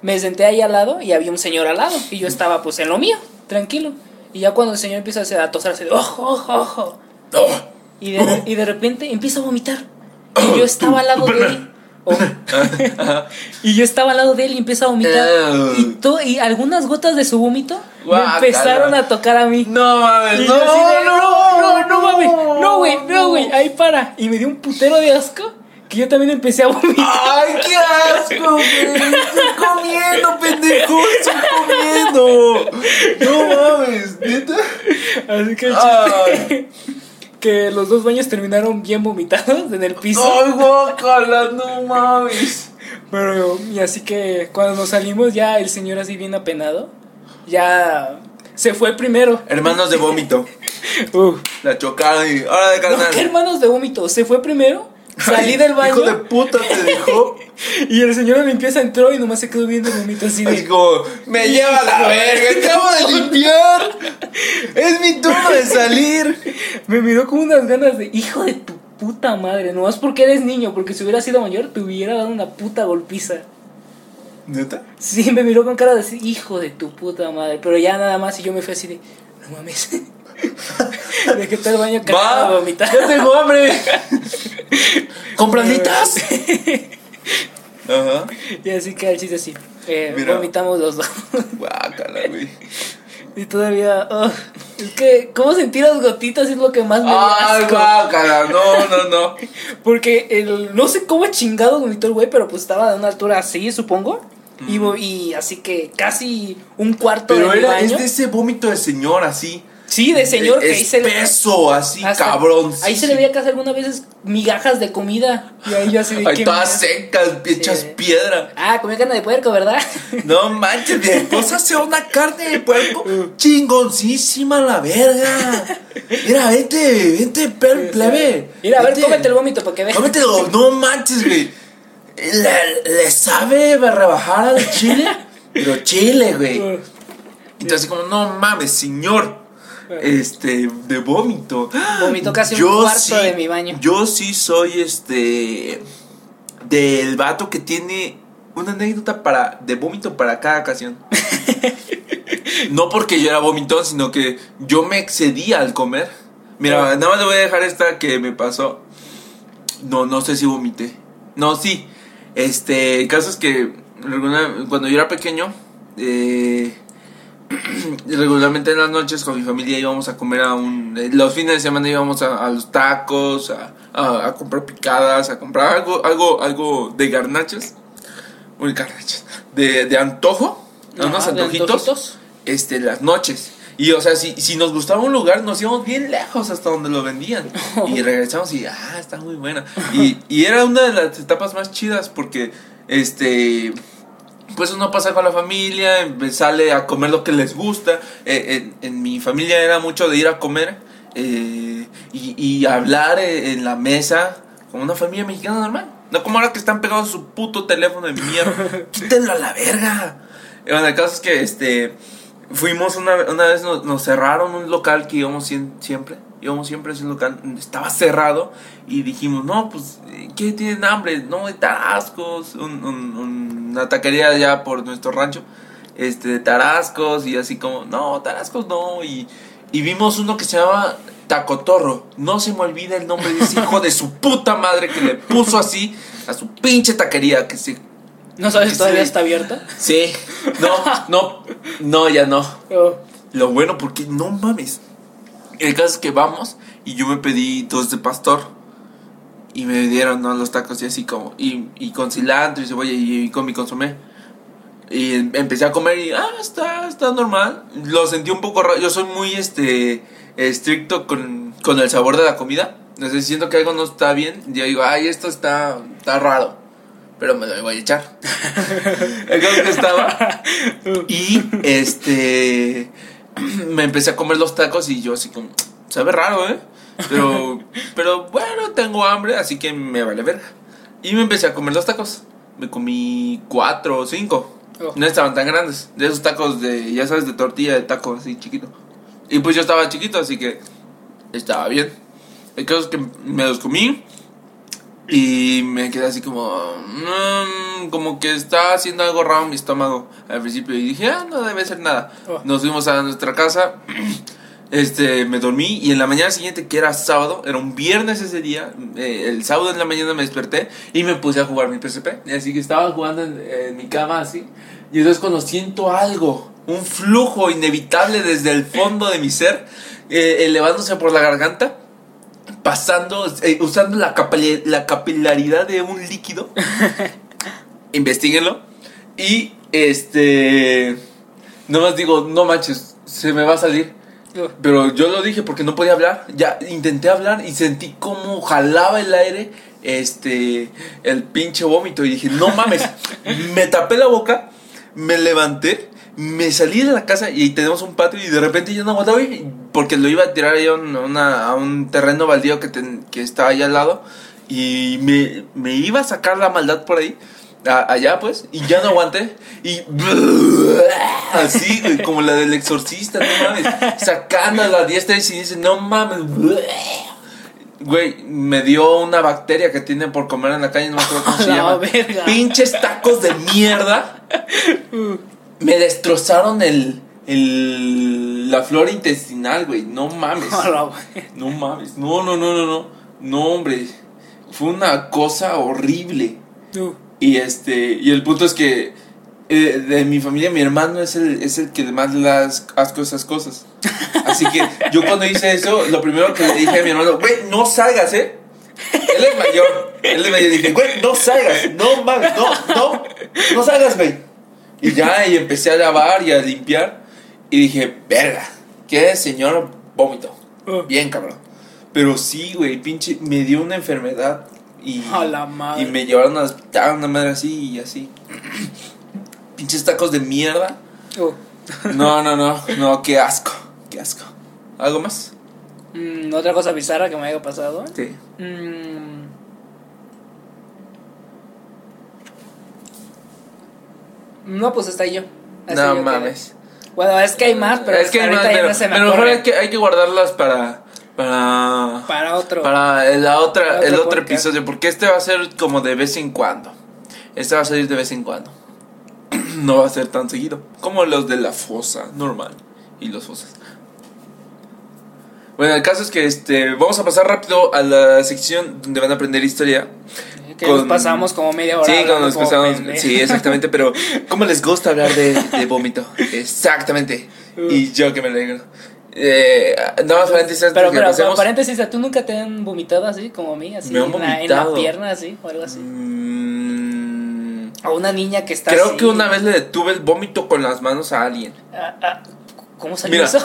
me senté ahí al lado y había un señor al lado. Y yo estaba pues en lo mío, tranquilo. Y ya cuando el señor empieza a hacer- a tosar así de ojo, ojo, ojo. Oh, Y de, y de repente empieza a vomitar. Y yo estaba al lado de él. Y yo estaba al lado de él y empieza a vomitar. Ew. y, algunas gotas de su vómito me empezaron a tocar a mí. No mames, no, de, no, no, no mames, no, güey, no, güey, ahí para. Y me dio un putero de asco que yo también empecé a vomitar. ¡Ay, qué asco, güey! ¡Estoy comiendo, pendejo! ¡Estoy comiendo! ¡No mames! ¿Neta? Así que el chiste que los dos baños terminaron bien vomitados en el piso. ¡Ay, guacala! ¡No mames! Pero, y así que cuando nos salimos, ya el señor así bien apenado, ya se fue primero. Hermanos de vómito. Uf. La chocaron y. ¡Ahora de No, carnal! ¿qué hermanos de vómito? Se fue primero, salí del baño Hijo de puta, te dejó. y el señor de limpieza entró y nomás se quedó viendo vómito así Así de. como, me lleva a la verga, acabo de limpiar. Es mi turno de salir. Me miró con unas ganas de hijo de tu puta madre, nomás porque eres niño, porque si hubiera sido mayor te hubiera dado una puta golpiza. ¿Neta? Sí, me miró con cara de hijo de tu puta madre. Pero ya nada más y yo me fui así de, no mames. de que todo el baño cagado Va, vomitar. ya tengo hambre. ¿Compraditas? Ajá. Y así que el chiste así. Eh, Mira. vomitamos los dos. Guácala, güey. y todavía, oh, es que, ¿cómo sentir las gotitas es lo que más me dio Ay, asco. guácala, no, no, no. Porque el, no sé cómo chingado vomitó el güey, pero pues estaba de una altura así, supongo. Y, vo- y así que casi un cuarto Pero de mi era, baño. es de ese vómito de señor así. Sí, de señor que ahí se le- Espeso, así, hasta- cabrón. Ahí se le veía casi algunas veces migajas de comida. Y ahí yo así de ¿qué todas secas, hechas Sí. piedra. Ah, comía carne de puerco, ¿verdad? No manches, mi esposa hace una carne de puerco chingoncísima la verga. Mira, vente, vente, per, plebe. Mira, a ver, Vente. cómete el vómito para que veas. Cómetelo, no manches, güey. Le, le sabe rebajar al chile, pero chile, güey. Entonces, como, no mames, señor. Este, de vómito. Vomitó casi un Yo cuarto sí- de mi baño. Yo sí soy este. Del vato que tiene una anécdota para, de vómito para cada ocasión. no porque yo era vomitón, sino que yo me excedía al comer. Mira, nada más le voy a dejar esta que me pasó. No, no sé si vomité. No, sí. Este, el caso es que alguna- cuando yo era pequeño, eh, regularmente en las noches con mi familia íbamos a comer a un... eh, Los fines de semana íbamos a, a los tacos, a, a- a comprar picadas, a comprar algo, algo, algo de garnachas. Uy, garnachas. De, de antojo. Ajá, unos de antojitos. antojitos. Este, las noches. Y o sea, si, si nos gustaba un lugar, nos íbamos bien lejos hasta donde lo vendían. Y regresamos y, ah, está muy buena. Y, y era una de las etapas más chidas porque, este, pues uno pasa con la familia, em, sale a comer lo que les gusta. Eh, en, en mi familia era mucho de ir a comer eh, y, y hablar eh, en la mesa como una familia mexicana normal. No como ahora que están pegados a su puto teléfono de mierda. Quítenlo a la verga. Bueno, el caso es que este fuimos una, una vez nos, nos cerraron un local que íbamos siempre. Íbamos siempre a ese local, estaba cerrado y dijimos, no, pues, ¿qué tienen hambre? No, de tarascos, un- un- un- una taquería allá por nuestro rancho, este, de tarascos y así como, no, tarascos no, y, y vimos uno que se llama Tacotorro, no se me olvida el nombre de ese hijo de su puta madre que le puso así a su pinche taquería, que se ¿No sabes Sí. todavía está abierta? Sí, no, no, no, ya no. Oh, Lo bueno, porque no mames. El caso es que vamos y yo me pedí dos de pastor. Y me dieron ¿no? los tacos y así como. Y, y con cilantro y cebolla y, y con mi consomé. Y em- empecé a comer y, ah, está, está normal. Lo sentí un poco raro. Yo soy muy este estricto con, con el sabor de la comida. No sé, siento que algo no está bien. Yo digo, ay, esto está, está raro. Pero me lo voy a echar. el caso es que estaba. Y este. Me empecé a comer los tacos y yo así como. Sabe raro, ¿eh? Pero. Pero bueno, tengo hambre, así que me vale verga. Y me empecé a comer los tacos. Me comí cuatro o cinco. Oh. No estaban tan grandes. De esos tacos de, ya sabes, de tortilla de taco así chiquito. Y pues yo estaba chiquito, así que estaba bien. El caso es que me los comí. Y me quedé así como. mm, como que está haciendo algo raro en mi estómago al principio. Y dije, ah, no debe ser nada. Oh. Nos fuimos a nuestra casa. Este, me dormí y en la mañana siguiente, que era sábado, era un viernes ese día, eh, el sábado en la mañana me desperté y me puse a jugar mi PSP. Así que estaba jugando en, en mi cama así. Y entonces cuando siento algo, un flujo inevitable desde el fondo de mi ser, eh, elevándose por la garganta, pasando, eh, usando la, capil- la capilaridad de un líquido. Investíguenlo. Y este. Nomás digo, no manches, se me va a salir. Pero yo lo dije porque no podía hablar. Ya intenté hablar y sentí como jalaba el aire este el pinche vómito y dije, "No mames." me tapé la boca, me levanté, me salí de la casa y tenemos un patio y de repente yo no aguantaba porque lo iba a tirar ahí a un, a una- a un terreno baldío que, ten- que estaba ahí al lado y me, me iba a sacar la maldad por ahí. a- allá pues y ya no aguanté y así como la del exorcista no mames sacando la diestra y dice no mames Güey, me dio una bacteria que tienen por comer en la calle, no me acuerdo cómo se La llama. verga. Pinches tacos de mierda. Me destrozaron el, el la flora intestinal, güey. No mames. No mames. No, no, no, no, no. No, hombre. Fue una cosa horrible. Uh, Y este, y el punto es que eh, de mi familia, mi hermano es el, es el que más le da as- asco esas cosas. Así que yo cuando hice eso, lo primero que le dije a mi hermano, güey, no salgas, ¿eh? Él es mayor. Él es mayor. Y dije, güey, no salgas. No mames, no, no. No salgas, güey. Y ya, y empecé a lavar y a limpiar. Y dije, verga, qué señor vómito. uh. Bien, cabrón. Pero sí, güey, pinche, me dio una enfermedad. Y, A la madre. y me llevaron al hospital, una madre así y así. Pinches tacos de mierda. Uh. No, no, no, no, qué asco, qué asco. ¿Algo más? Mm, Otra cosa bizarra que me haya pasado. Sí. Mm. No, pues está yo. Así No yo que- mames. Bueno, es que hay más, pero es que hay más, pero, no se me pero mejor hay que, hay que guardarlas para. Para. Para otro. Para la otra, Otro el otro podcast. episodio, porque este va a ser como de vez en cuando. Este va a salir de vez en cuando. No va a ser tan seguido. Como los de la fosa normal. Y los fosas. Bueno, el caso es que este vamos a pasar rápido a la sección donde van a aprender historia. Que con- nos pasamos como media hora. Sí, nos como pasamos. Sí, exactamente, pero ¿cómo les gusta hablar de, de vómito? Exactamente. Y yo que me alegro. Eh, nada más paréntesis Pero, pero, pasemos. paréntesis, ¿tú nunca te han vomitado así como a mí? Así Me han en, la, en la pierna, así, o algo así. Mm, O una niña que está creo así. que una vez le detuve el vómito con las manos a alguien. Ah, ah, ¿Cómo salió Mira, eso?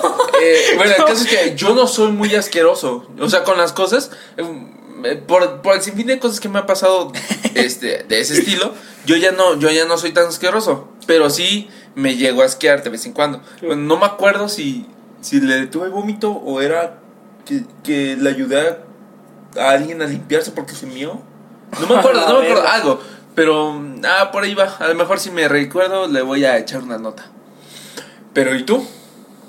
eh, bueno, el caso es que yo no soy muy asqueroso. O sea, con las cosas, eh, por, por el sinfín de cosas que me ha pasado este, de ese estilo, yo ya no, yo ya no soy tan asqueroso. Pero sí me llego a asquear de vez en cuando. Bueno, no me acuerdo si, si le detuve vómito o era que, que le ayudé a, alguien a limpiarse porque se mió. No me acuerdo, no me acuerdo, algo. Pero, ah, por ahí va. A lo mejor si me recuerdo le voy a echar una nota. Pero, ¿y tú?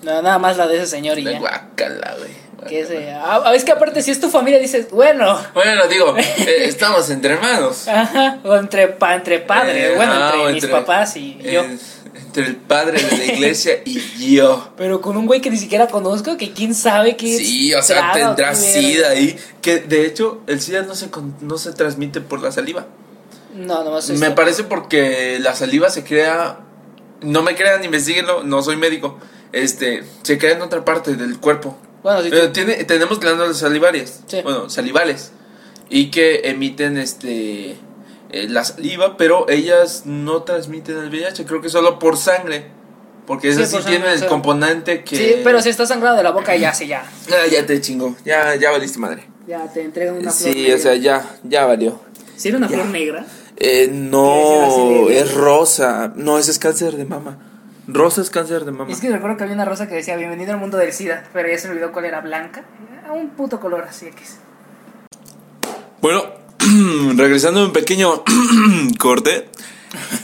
No, nada más la de ese señor y De ya. guácala, güey. Que ese, ah, es que aparte si es tu familia dices, bueno, Bueno, digo, eh, estamos entre hermanos. ajá, o entre, pa, entre padres, Eh, bueno, ah, entre o mis entre- papás y yo. Entre el padre de la iglesia y yo. Pero con un güey que ni siquiera conozco, que quién sabe qué Sí, o sea, tendrá sida ahí. Que de hecho, el SIDA no se, no se transmite por la saliva. No, nomás Me esto. parece porque la saliva se crea. No me crean, investiguenlo, no soy médico. Este, se crea en otra parte del cuerpo. Bueno, si Pero tiene, tenemos glándulas salivarias. Sí. Bueno, salivales. Y que emiten este eh, la saliva, pero ellas no transmiten el VIH, creo que solo por sangre. Porque Sí, sí, por tienen el componente que. Sí, pero si está sangrado de la boca, ya, sí, ya. Ah, ya te chingo. Ya, ya valiste madre. Ya te entregan una flor. Sí, negra. o sea, ya, ya valió. ¿Sí era una ya. flor negra? Eh, ¿Qué no, es rosa. No, ese es cáncer de mama. Rosa es cáncer de mama. Es que recuerdo que había una rosa que decía bienvenido al mundo del SIDA, pero ya se me olvidó cuál era blanca. Era un puto color así X. Bueno, regresando a un pequeño corte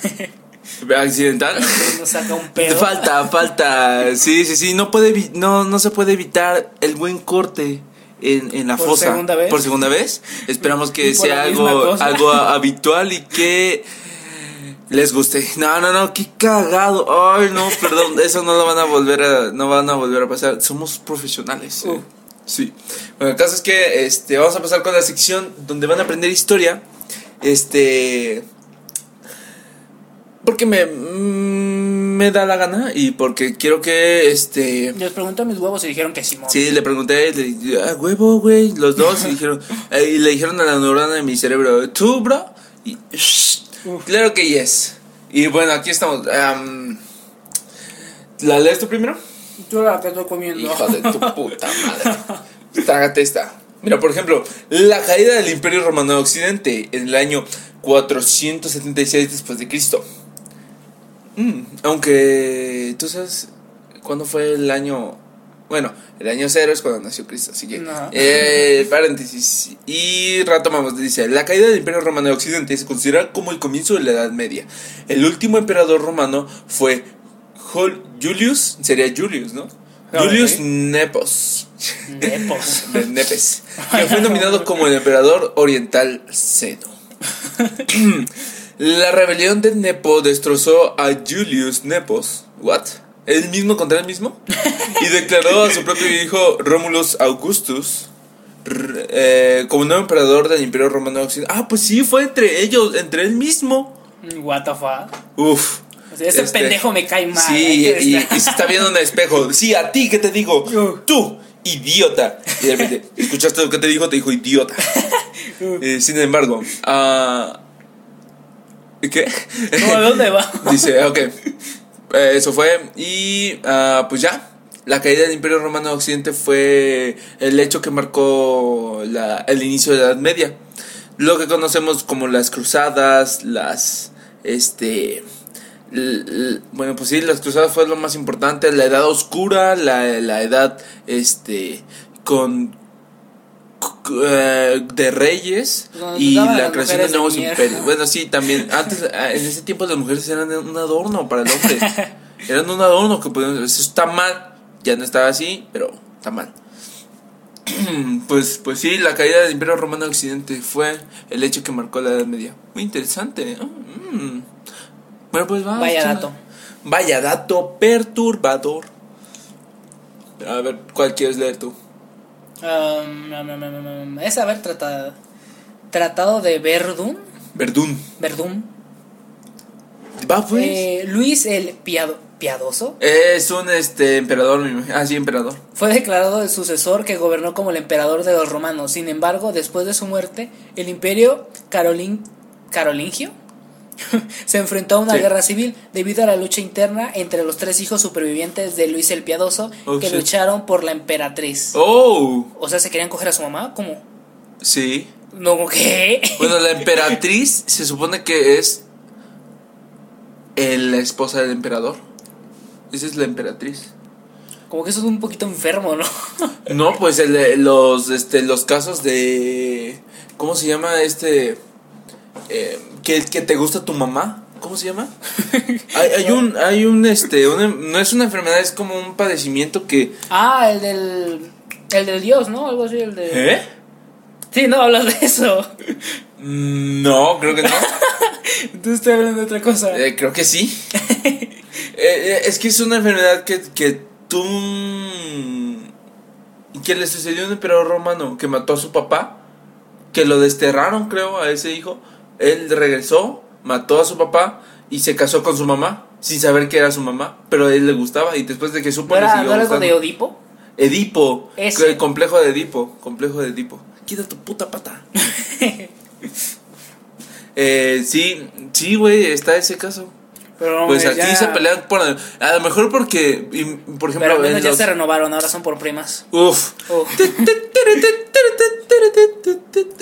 accidental. Nos saca un pedo. Falta, falta. Sí, sí, sí. No puede, no, no se puede evitar el buen corte en, en la ¿Por fosa. segunda vez? Por segunda vez. Esperamos que sea algo, cosa. algo habitual y que les guste. No, no, no, qué cagado. Ay, no, perdón, eso no lo van a volver a, no van a volver a pasar. Somos profesionales. eh. Uh. Sí. Bueno, el caso es que este, vamos a pasar con la sección donde van a aprender historia. Este. Porque me, mm, me da la gana y porque quiero que este. Les pregunté a mis huevos y dijeron que Simón. Sí, le pregunté, le dije, ah, huevo, güey, los dos, y dijeron, eh, y le dijeron a la neurona de mi cerebro, ¿tú, bro? Y, claro que yes. Y bueno, aquí estamos. am, ¿La lees tú primero? Yo la que estoy comiendo. Hijo de tu puta madre. Trágate esta. Mira, por ejemplo, la caída del Imperio Romano de Occidente en el año 476 después de Cristo. Mm, aunque tú sabes cuándo fue el año bueno, el año cero es cuando nació Cristo, así que eh, paréntesis y retomamos, dice, la caída del Imperio Romano de Occidente se considera como el comienzo de la Edad Media. El último emperador romano fue Jul- Julius, sería Julius, ¿no? Ah, Julius. Nepos. Nepos. de Nepes, que fue nominado como el emperador oriental Seno. La rebelión de Nepo destrozó a Julius Nepos. ¿What? ¿El mismo contra el mismo? Y declaró a su propio hijo Romulus Augustus eh, como nuevo emperador del Imperio Romano Occidental. Ah, pues sí, fue entre ellos, entre él mismo. What the fuck. Uf. O sea, ese Este, pendejo me cae mal. Sí, y, que se está viendo en el espejo. Sí, a ti, ¿qué te digo? Uh. Tú, idiota. Y de repente, ¿escuchaste lo que te dijo? Te dijo idiota. Eh, sin embargo, ah, ¿qué? No, ¿a dónde va? Dice, ok. Eh, eso fue. Y ah, pues ya. La caída del Imperio Romano de Occidente fue el hecho que marcó la- el inicio de la Edad Media. Lo que conocemos como las cruzadas, las. Este. bueno, pues sí, las cruzadas fue lo más importante. La edad oscura, la, la edad. Este. Con. Eh, de reyes y la creación de nuevos imperios. Bueno, sí, también. Antes, ah, en ese tiempo, las mujeres eran un adorno para el hombre. Eran un adorno que podían. Eso está mal. Ya no está así, pero está mal. Pues, pues sí, la caída del Imperio Romano de Occidente fue el hecho que marcó la Edad Media. Muy interesante. ¿no? Mm. Bueno, pues va. Vaya dato. Vaya dato perturbador. A ver, ¿cuál quieres leer tú? Um, es haber tratado, tratado de Verdún. Verdún. Verdún. Va, pues. Eh, Luis el Piado- Piadoso Es un este emperador. Ah, sí, emperador. fue declarado el sucesor que gobernó como el emperador de los romanos. Sin embargo, después de su muerte, el imperio Carolin- carolingio se enfrentó a una Sí. guerra civil debido a la lucha interna entre los tres hijos supervivientes de Luis el Piadoso Oh, que shit. lucharon por la emperatriz. Oh, O sea, se querían coger a su mamá, ¿cómo? sí. No, ¿qué? Bueno, la emperatriz se supone que es el- la esposa del emperador. Esa es la emperatriz. Como que eso es un poquito enfermo, ¿no? No, pues el de- los, este, los casos de... ¿Cómo se llama este? Eh, que, que te gusta tu mamá. ¿Cómo se llama? Hay, hay un, hay un, este, una- no es una enfermedad, es como un padecimiento que... Ah, el del. El del dios, ¿no? Algo así, el de. ¿Eh? Sí, no hablas de eso. Mm, No, creo que no. Entonces estoy hablando de otra cosa. Eh, creo que sí. Eh, eh, es que es una enfermedad que, que tú... Que le sucedió a un emperador romano que mató a su papá, que lo desterraron, creo, a ese hijo. Él regresó, mató a su papá y se casó con su mamá, sin saber que era su mamá, pero a él le gustaba y después de que supo ¿No era, siguió ¿no era algo de. Edipo? Edipo, Ese. el complejo de Edipo, complejo de Edipo. Quita tu puta pata. eh, sí, sí, güey, está ese caso. Pero Pues hombre, aquí ya- se pelean por. A lo mejor porque. por ejemplo, Pero al menos en ya los- se renovaron, ahora son por primas. Uf. Uf.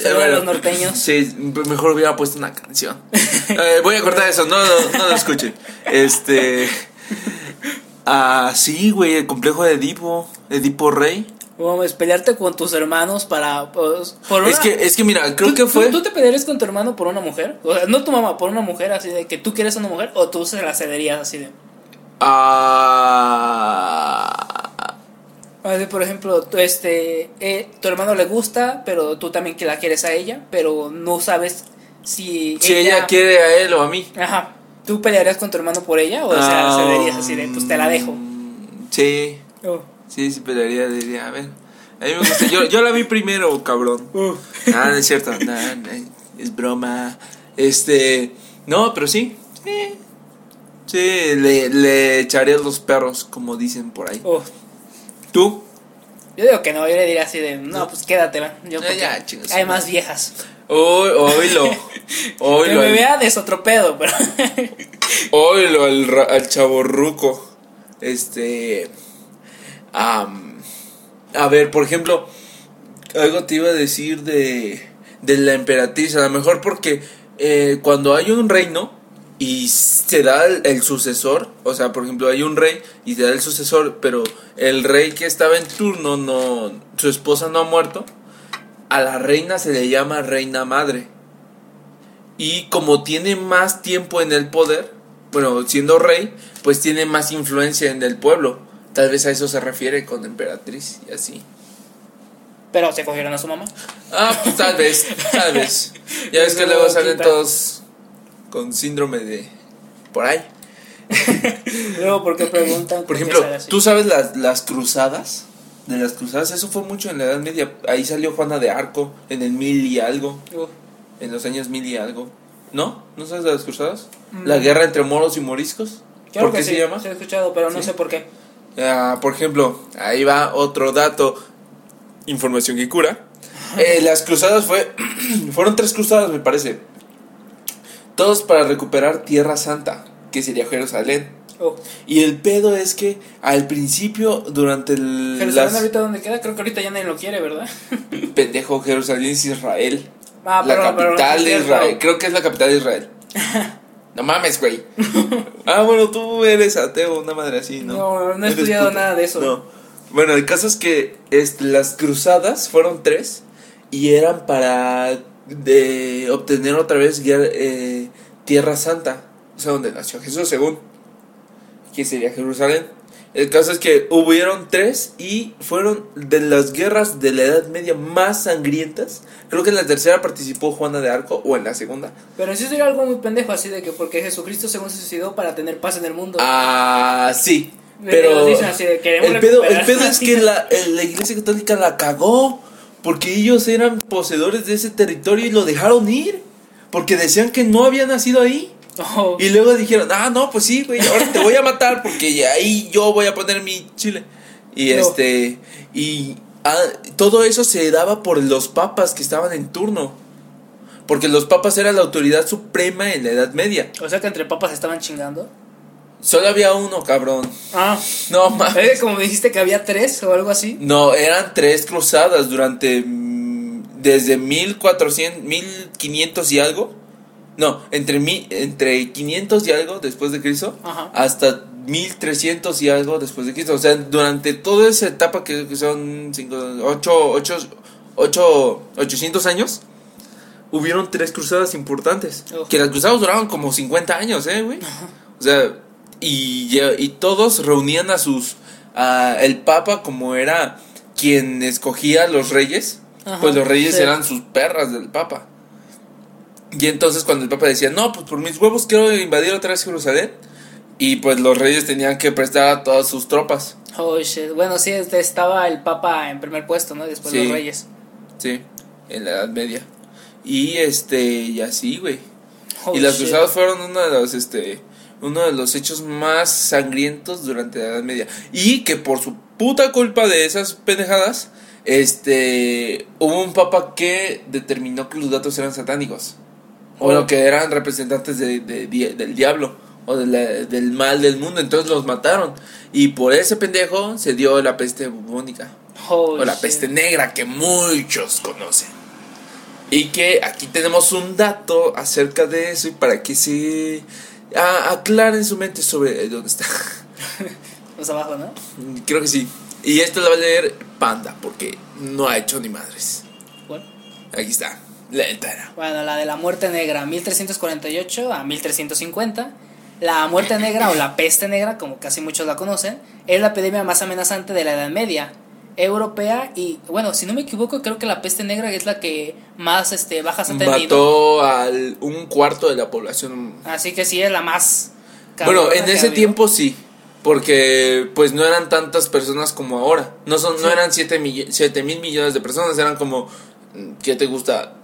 A los norteños. Sí, mejor hubiera puesto una canción. Eh, voy a cortar eso, no, no, no lo escuchen. Este. Ah, sí, güey, el complejo de Edipo. Edipo Rey. Vamos, pelearte con tus hermanos para. pues, por Es una- que, es que mira, creo ¿Tú- que fue. ¿tú, tú te pelearías con tu hermano por una mujer? O sea, no tu mamá, por una mujer así de que tú quieres una mujer o tú se la cederías así de. Ah. Así, por ejemplo, tú, este, eh, tu hermano le gusta, pero tú también que la quieres a ella, pero no sabes si, Si ella quiere a él o a mí. Ajá. ¿Tú pelearías con tu hermano por ella? O sea, Ah, se dirías así de, pues te la dejo. mm, Sí, Oh. Sí, sí pelearía, diría, a ver. A mí me gusta, yo, yo la vi primero, cabrón. Uh. Ah, no es cierto, no, no, es broma. Este, no, pero sí, sí, sí, le, le echaría los perros, como dicen por ahí. Uh. ¿Tú? Yo digo que no, yo le diría así de, no, pues quédatela. Yo Ya, ya, chingas, hay más viejas. Hoy, oílo, Que oílo, me vean es otro pedo, pero. oílo al, al chaborruco. Este, am, a ver, por ejemplo, algo te iba a decir de, de la emperatriz, a lo mejor porque eh, cuando hay un reino y se da el, el sucesor, o sea, por ejemplo, hay un rey y se da el sucesor, pero el rey que estaba en turno, no, su esposa no ha muerto, a la reina se le llama reina madre. Y como tiene más tiempo en el poder, bueno, siendo rey, pues tiene más influencia en el pueblo. Tal vez a eso se refiere con emperatriz y así. pero se cogieron a su mamá. Ah, pues tal vez, tal vez. Ya ves que luego salen todos con síndrome de... Por ahí. Luego, ¿por qué preguntan? Por ejemplo, ¿tú sabes las, las cruzadas? De las cruzadas, eso fue mucho en la Edad Media. Ahí salió Juana de Arco en el mil y algo. Uh, En los años mil y algo. ¿No? ¿No sabes de las cruzadas? Mm. La guerra entre moros y moriscos. ¿Por qué se llama? Sí, he escuchado, pero no sé por qué. Ah, por ejemplo, ahí va otro dato. Información que cura. Eh, las cruzadas fue. fueron tres cruzadas, me parece. Todos para recuperar Tierra Santa, que sería Jerusalén. Uh, Y el pedo es que al principio, durante el. Jerusalén las- ahorita dónde queda, creo que ahorita ya nadie lo quiere, ¿verdad? Pendejo, Jerusalén es Israel. Ah, la pero- pero no capital de. Israel. Creo que es la capital de Israel. No mames, güey. ah, bueno, tú eres ateo, una madre así, ¿no? No, no he estudiado puto. nada de eso. No. Bueno, el caso es que este, las cruzadas fueron tres y eran para de obtener otra vez eh, Tierra Santa, o sea, donde nació Jesús, según que sería Jerusalén. El caso es que hubieron tres y fueron de las guerras de la Edad Media más sangrientas. Creo que en la tercera participó Juana de Arco o en la segunda. Pero sí sería algo muy pendejo, así de que porque Jesucristo según se suicidó para tener paz en el mundo. Ah, sí. Pero así el pedo, el es que la, la iglesia católica la cagó. Porque ellos eran poseedores de ese territorio y lo dejaron ir. Porque decían que no había nacido ahí. Oh, Y luego dijeron, ah, no, pues sí, güey, ahora te voy a matar porque ahí yo voy a poner mi chile. Y No. este, y ah, todo eso se daba por los papas que estaban en turno. Porque los papas eran la autoridad suprema en la Edad Media. o sea que entre papas estaban chingando. Solo había uno, cabrón. Ah, No mames. es que como dijiste que había tres o algo así. No, eran tres cruzadas durante. mm, Desde 1400, 1500 y algo. No, entre, mi, entre 500 y algo después de Cristo. Ajá. Hasta 1300 y algo después de Cristo. O sea, durante toda esa etapa que, que son 8, 800 años. Hubieron tres cruzadas importantes. Uf. Que las cruzadas duraban como 50 años, ¿eh, güey? O sea, y, y todos reunían a sus. a el Papa, como era quien escogía a los reyes, Ajá, pues los reyes sí. eran sus perras del Papa. Y entonces, cuando el Papa decía, no, pues por mis huevos quiero invadir otra vez Jerusalén, y pues los reyes tenían que prestar a todas sus tropas. Oh shit. Bueno, sí, este, estaba el papa en primer puesto, ¿no? Después Sí. los reyes. Sí, en la Edad Media. Y este, y así, güey. Oh, y las shit. cruzadas fueron uno de los este uno de los hechos más sangrientos durante la Edad Media y que por su puta culpa de esas pendejadas este hubo un papa que determinó que los datos eran satánicos o lo que eran representantes de- del diablo o la- del mal del mundo entonces los mataron y por ese pendejo se dio la peste bubónica Oh, o la shit. peste negra que muchos conocen. Y que aquí tenemos un dato acerca de eso y para que se ah, aclaren su mente sobre dónde está. Más abajo, ¿no? Creo que sí. Y esto lo va a leer Panda porque no ha hecho ni madres. Bueno. Aquí está, Bueno, la de la muerte negra, 1348 a 1350. La muerte negra o la peste negra, como casi muchos la conocen, es la epidemia más amenazante de la Edad Media. europea y bueno, si no me equivoco, creo que la peste negra es la que más este bajas ha tenido. Mató al un cuarto de la población. Así que sí es la más Bueno, en ese tiempo sí. Porque pues no eran tantas personas como ahora. No son, no eran 7 mil millones de personas, eran como ¿qué te gusta?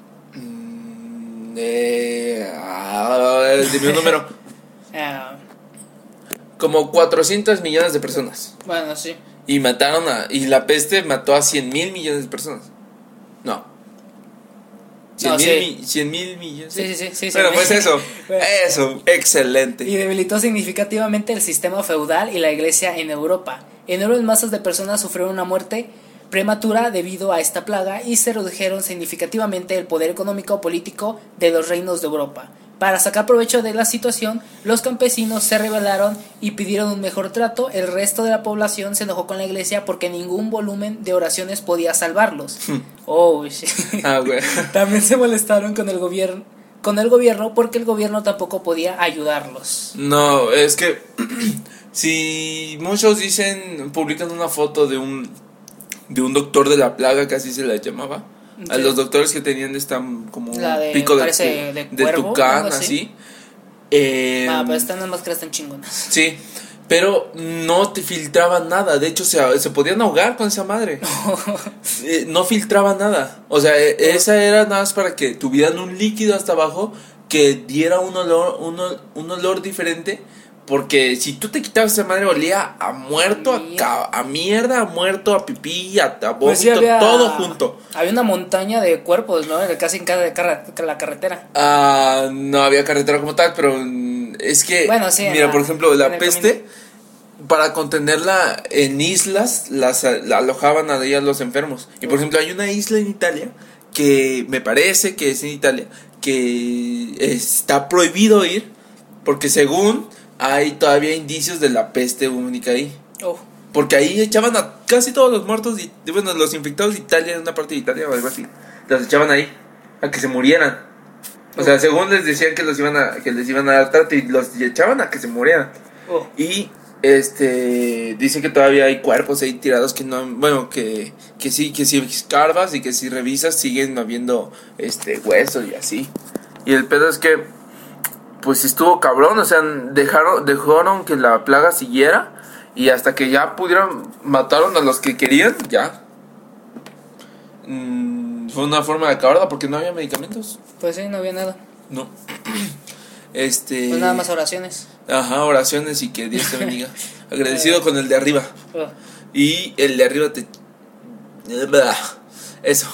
Eh, ah, dime un número. Ah, Como 400 millones de personas. bueno, sí. Y mataron a. Y la peste mató a 100 mil millones de personas. No. 100 No, mil sí. mi- 100 mil millones. Sí, sí, sí, sí, sí. Bueno, pues eso. Bueno. Eso, excelente. Y debilitó significativamente el sistema feudal y la iglesia en Europa. Enormes masas de personas sufrieron una muerte prematura debido a esta plaga y se redujeron significativamente el poder económico político de los reinos de Europa. Para sacar provecho de la situación, los campesinos se rebelaron y pidieron un mejor trato. El resto de la población se enojó con la iglesia porque ningún volumen de oraciones podía salvarlos. oh, shit. Ah, güey. También se molestaron con el gobierno con el gobierno porque el gobierno tampoco podía ayudarlos. No, es que. si muchos dicen. Publican una foto de un. De un doctor de la plaga, que así se la llamaba. A los doctores que tenían esta como de- pico de, de de cuervo, tucán, así. así. Eh, Ah, pero estas nada más que están chingonas. Sí, pero no te filtraba nada. De hecho, se, se podían ahogar con esa madre. Eh, no filtraba nada. O sea, eh, esa era nada más para que tuvieran un líquido hasta abajo que diera un olor, un, un olor diferente. Porque si tú te quitabas esa madre, olía a muerto, a, a mierda, a muerto, a pipí, a, a vómito, Pues sí, había- todo junto. Había una montaña de cuerpos, ¿no? Casi en cada carra- la carretera. Ah, no había carretera como tal, pero mm, es que, Bueno, sí, mira, la- por ejemplo, la peste, para contenerla en islas, las la alojaban a los enfermos. Y por ejemplo, hay una isla en Italia que me parece que es en Italia, que está prohibido ir, porque según hay todavía indicios de la peste bubónica ahí. Oh, Porque ahí echaban a casi todos los muertos, y, bueno, los infectados de Italia, en una parte de Italia o algo así, los echaban ahí, a que se murieran. O sea, según les decían que los iban a, que les iban a dar trato y los echaban a que se murieran. oh. Y este dicen que todavía hay cuerpos ahí tirados que no, bueno, que, que sí, que si escarbas y que si revisas siguen habiendo este huesos y así. Y el pedo es que pues estuvo cabrón, o sea, dejaron, dejaron que la plaga siguiera y hasta que ya pudieron, mataron a los que querían, ya. Mm, fue una forma de acabarla porque no había medicamentos. Pues sí, no había nada. No. Este. Pues nada más oraciones. Ajá, oraciones y que Dios te bendiga. Agradecido con el de arriba. Oh. Y el de arriba te. Eso.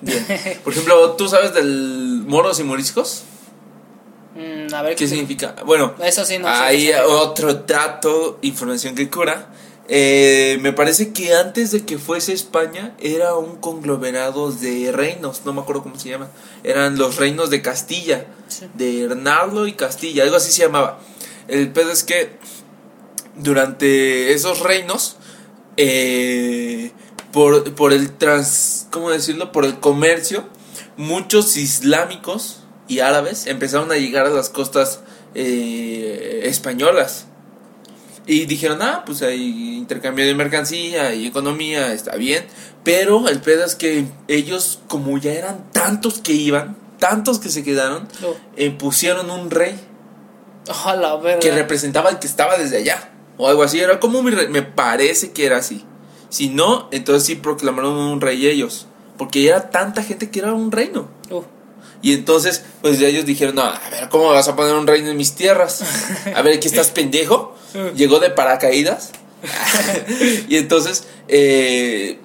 Bien. Por ejemplo, ¿tú sabes del moros y moriscos? Mm, a ver ¿Qué significa? Bueno, Eso sí, no sé. hay sé. otro dato, información que cura. Eh, me parece que antes de que fuese España era un conglomerado de reinos, no me acuerdo cómo se llama. Eran los reinos de Castilla, Sí. de Hernaldo y Castilla, algo así se llamaba. El pedo es que durante esos reinos, eh, por, por el trans, ¿cómo decirlo? Por el comercio, muchos islámicos y árabes empezaron a llegar a las costas eh, españolas. Y dijeron, ah, pues hay intercambio de mercancía y economía, está bien. Pero el pedo es que ellos, como ya eran tantos que iban, tantos que se quedaron, eh, pusieron un rey Oh, la que representaba al que estaba desde allá. O algo así, era como un rey, me parece que era así. Si no, entonces sí proclamaron un rey ellos. Porque era tanta gente que era un reino. Oh. Y entonces, pues ellos dijeron, no, a ver, ¿cómo vas a poner un reino en mis tierras? A ver, ¿qué estás pendejo? Llegó de paracaídas. y entonces, eh,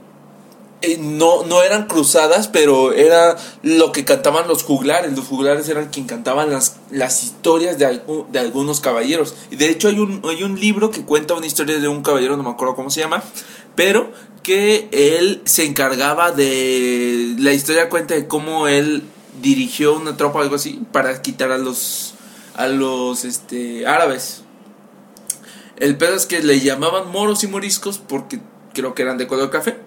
eh, no, no eran cruzadas, pero era lo que cantaban los juglares. Los juglares eran quien cantaban las, las historias de, algu- de algunos caballeros. Y de hecho hay un, hay un libro que cuenta una historia de un caballero, no me acuerdo cómo se llama, pero que él se encargaba de... La historia cuenta de cómo él dirigió una tropa o algo así para quitar a los, a los este, árabes. El pedo es que le llamaban moros y moriscos porque creo que eran de color café.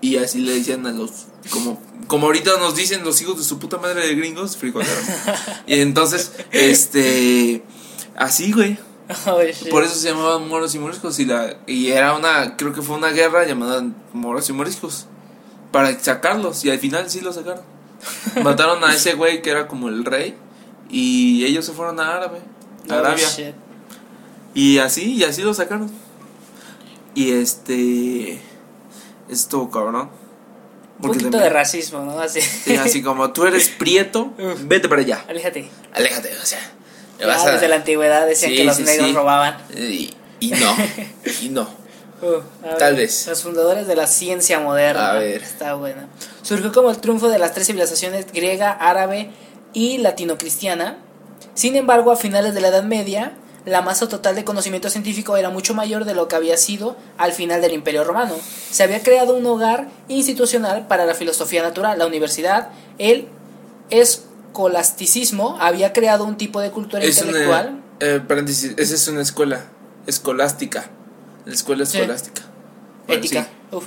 Y así le decían a los. Como, como ahorita nos dicen los hijos de su puta madre de gringos, frijoleros. y entonces, este. Así, güey. Oh. Por eso se llamaban moros y moriscos. Y, la, y era una, creo que fue una guerra llamada moros y moriscos. Para sacarlos. Y al final sí los sacaron. Mataron a ese güey que era como el rey. Y ellos se fueron a Árabe. A Oh, Arabia. shit. Y así, y así lo sacaron. Y este. Esto, cabrón. Un poquito también- de racismo, ¿no? Así. Sí, así como tú eres prieto, vete para allá. Aléjate. Aléjate, o sea. Ya vas a- desde la antigüedad decían Sí, que los sí, negros robaban. Y, y no, y no. Uh, a Tal ver, vez. Los fundadores de la ciencia moderna. A ver. Está buena. Surgió como el triunfo de las tres civilizaciones griega, árabe y latino-cristiana. Sin embargo, a finales de la Edad Media, la masa total de conocimiento científico era mucho mayor de lo que había sido al final del Imperio Romano. Se había creado un hogar institucional para la filosofía natural, la universidad, el escolasticismo había creado un tipo de cultura Es intelectual. una. eh, paréntesis, esa es una escuela escolástica. La escuela Sí. escolástica. Bueno, ética. sí. Uf.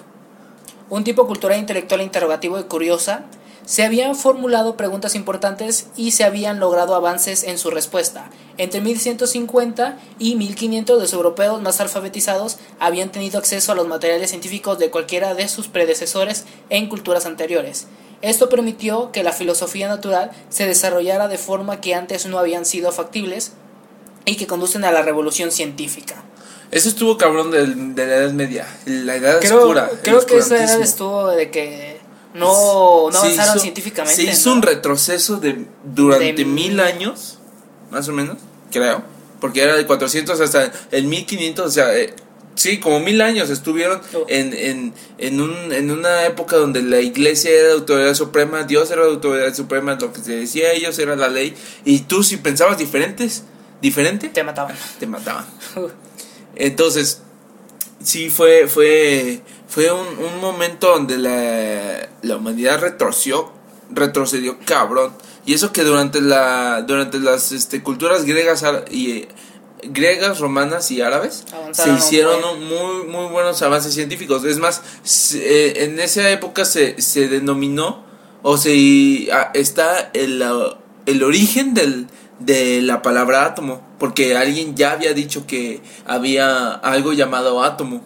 Un tipo cultural intelectual interrogativo y curiosa. Se habían formulado preguntas importantes y se habían logrado avances en su respuesta. Entre 1150 y 1500 los europeos más alfabetizados habían tenido acceso a los materiales científicos de cualquiera de sus predecesores en culturas anteriores. Esto permitió que la filosofía natural se desarrollara de forma que antes no habían sido factibles y que conducen a la revolución científica. Eso estuvo cabrón de, la Edad Media. La Edad Creo, Oscura. creo que esa edad estuvo de que no, no avanzaron hizo- científicamente. Se hizo ¿no? un retroceso de durante De mil años, más o menos, creo. Porque era de 400 hasta el 1500, o sea, eh, sí, como mil años estuvieron Oh. en, en, en, un, en una época donde la iglesia era autoridad suprema, Dios era autoridad suprema, lo que se decía a ellos era la ley. Y tú si pensabas diferentes, diferente, Te mataban. te mataban. Entonces, sí fue, fue, fue un, un momento donde la, la humanidad retorció, retrocedió cabrón. Y eso que durante la, durante las este, culturas griegas y griegas, romanas y árabes Avanzaron se hicieron un- muy, muy buenos avances científicos. Es más, se- eh, en esa época se, se denominó o se está el, el origen del, de la palabra átomo, porque alguien ya había dicho que había algo llamado átomo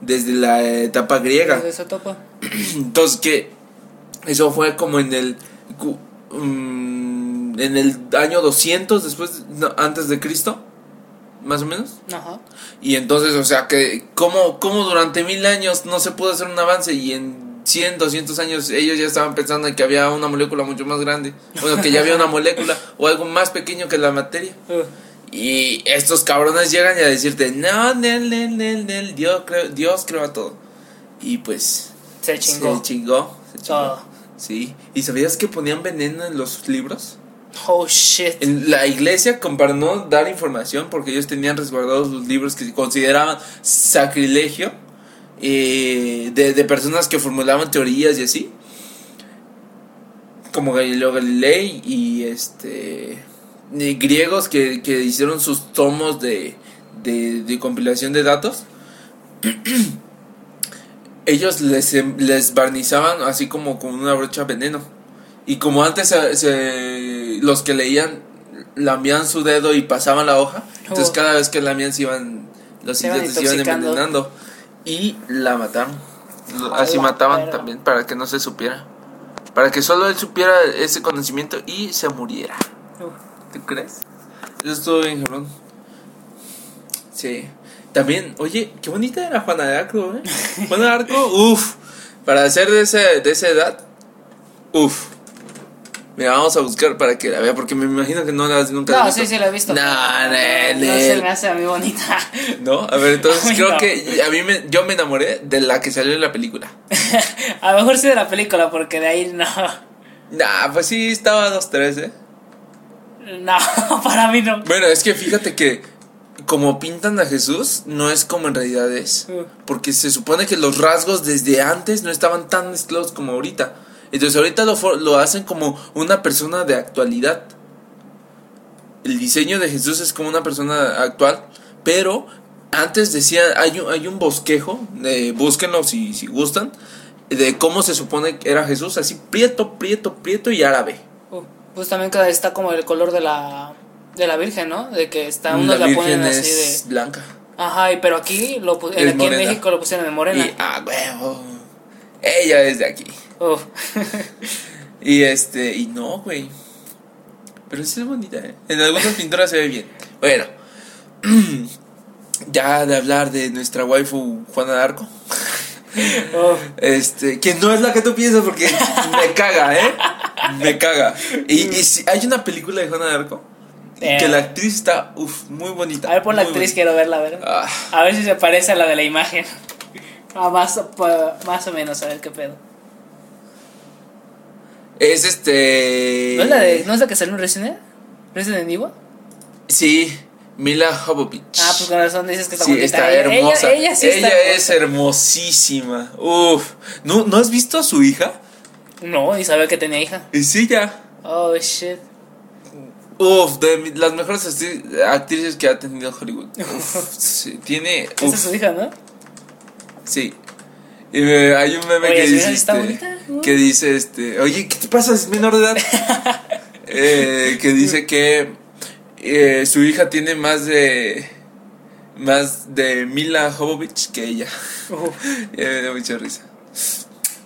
desde la etapa griega. Desde esa etapa. Entonces que eso fue como en el mm, en el año 200 después no, antes de Cristo, más o menos. Ajá. Y entonces, o sea, que como como durante mil años no se pudo hacer un avance y en 100, 200 años ellos ya estaban pensando en que había una molécula mucho más grande, bueno, que ya había una molécula o algo más pequeño que la materia. Y estos cabrones llegan y a decirte, no, Nel, Nel, Nel, Nel, Dios creó, Dios creó a todo. Y pues se chingó. se chingó. se chingó. Sí. ¿Y sabías que ponían veneno en los libros? Oh shit. En la iglesia, para no dar información, porque ellos tenían resguardados los libros que consideraban sacrilegio eh, de, de personas que formulaban teorías y así. Como Galileo Galilei y este y griegos que, que hicieron sus tomos de, de, de compilación de datos. Ellos les, em- les barnizaban así como con una brocha veneno. Y como antes se- se- los que leían lamían su dedo y pasaban la hoja, entonces Oh. cada vez que lamían se iban los Se iban envenenando y la mataron. Así mataban perra. también para que no se supiera. Para que solo él supiera ese conocimiento y se muriera. Uh, ¿Tú crees? Eso estuvo bien, cabrón. Sí. También, oye, qué bonita era Juana de Arco, ¿eh? Juana de Arco, uff. Para ser de, ese, de esa edad, uff. Mira, vamos a buscar para que la vea, porque me imagino que no la has nunca No, visto. sí, sí, la he visto. No, no, Nel, no se me hace a mí bonita. ¿No? A ver, entonces A creo no. que a mí me, yo me enamoré de la que salió en la película. a lo mejor sí de la película, porque de ahí no. Nah, pues sí, estaba 2-3, ¿eh? No, para mí no. Bueno, es que fíjate que como pintan a Jesús, no es como en realidad es. Mm. Porque se supone que los rasgos desde antes no estaban tan mezclados como ahorita. Entonces ahorita lo, lo hacen como una persona de actualidad. El diseño de Jesús es como una persona actual, pero antes decía, hay un, hay un bosquejo, eh, búsquenlo si, si gustan, de cómo se supone que era Jesús, así prieto, prieto, prieto y árabe. Uh, pues también que está como el color de la De la Virgen, ¿no? De que está, unos la la ponen Virgen así es de. blanca. Ajá, y pero aquí, lo, Es en, aquí en. México lo pusieron de morena. Y, ah, huevo. Ella es de aquí. Uf. Y este, y no, güey. Pero sí es bonita, ¿eh? En algunas pinturas se ve bien. Bueno, ya de hablar de nuestra waifu Juana de Arco. Uf. Este, que no es la que tú piensas porque me caga, ¿eh? Me caga. Y, y si hay una película de Juana de Arco Eh. que la actriz está, uff, muy bonita. A ver, por la actriz bonita. quiero verla, a ver. Ah, A ver si se parece a la de la imagen. Ah, más, más o menos, a ver qué pedo. Es este. ¿No es la, de, ¿no es la que salió en Resident Resident Evil? Sí, Mila Jovovich. Ah, pues con razón dices que está Sí, bonita. está Ella- hermosa. Ella, ella sí está es hermosísima. Uf. ¿No, ¿No has visto a su hija? No, y sabía que tenía hija. Es ella. Oh, shit. Uf, de las mejores actrices que ha tenido Hollywood. Uf, sí, tiene. Esa es su hija, ¿no? sí. Y me- hay un meme Oye, que ¿su dice. este, bonita? Uh. que dice este. Oye, ¿qué te pasa? Es menor de edad. Eh, que dice que eh, su hija tiene más de. Más de Mila Jovovich que ella. Me da mucha risa.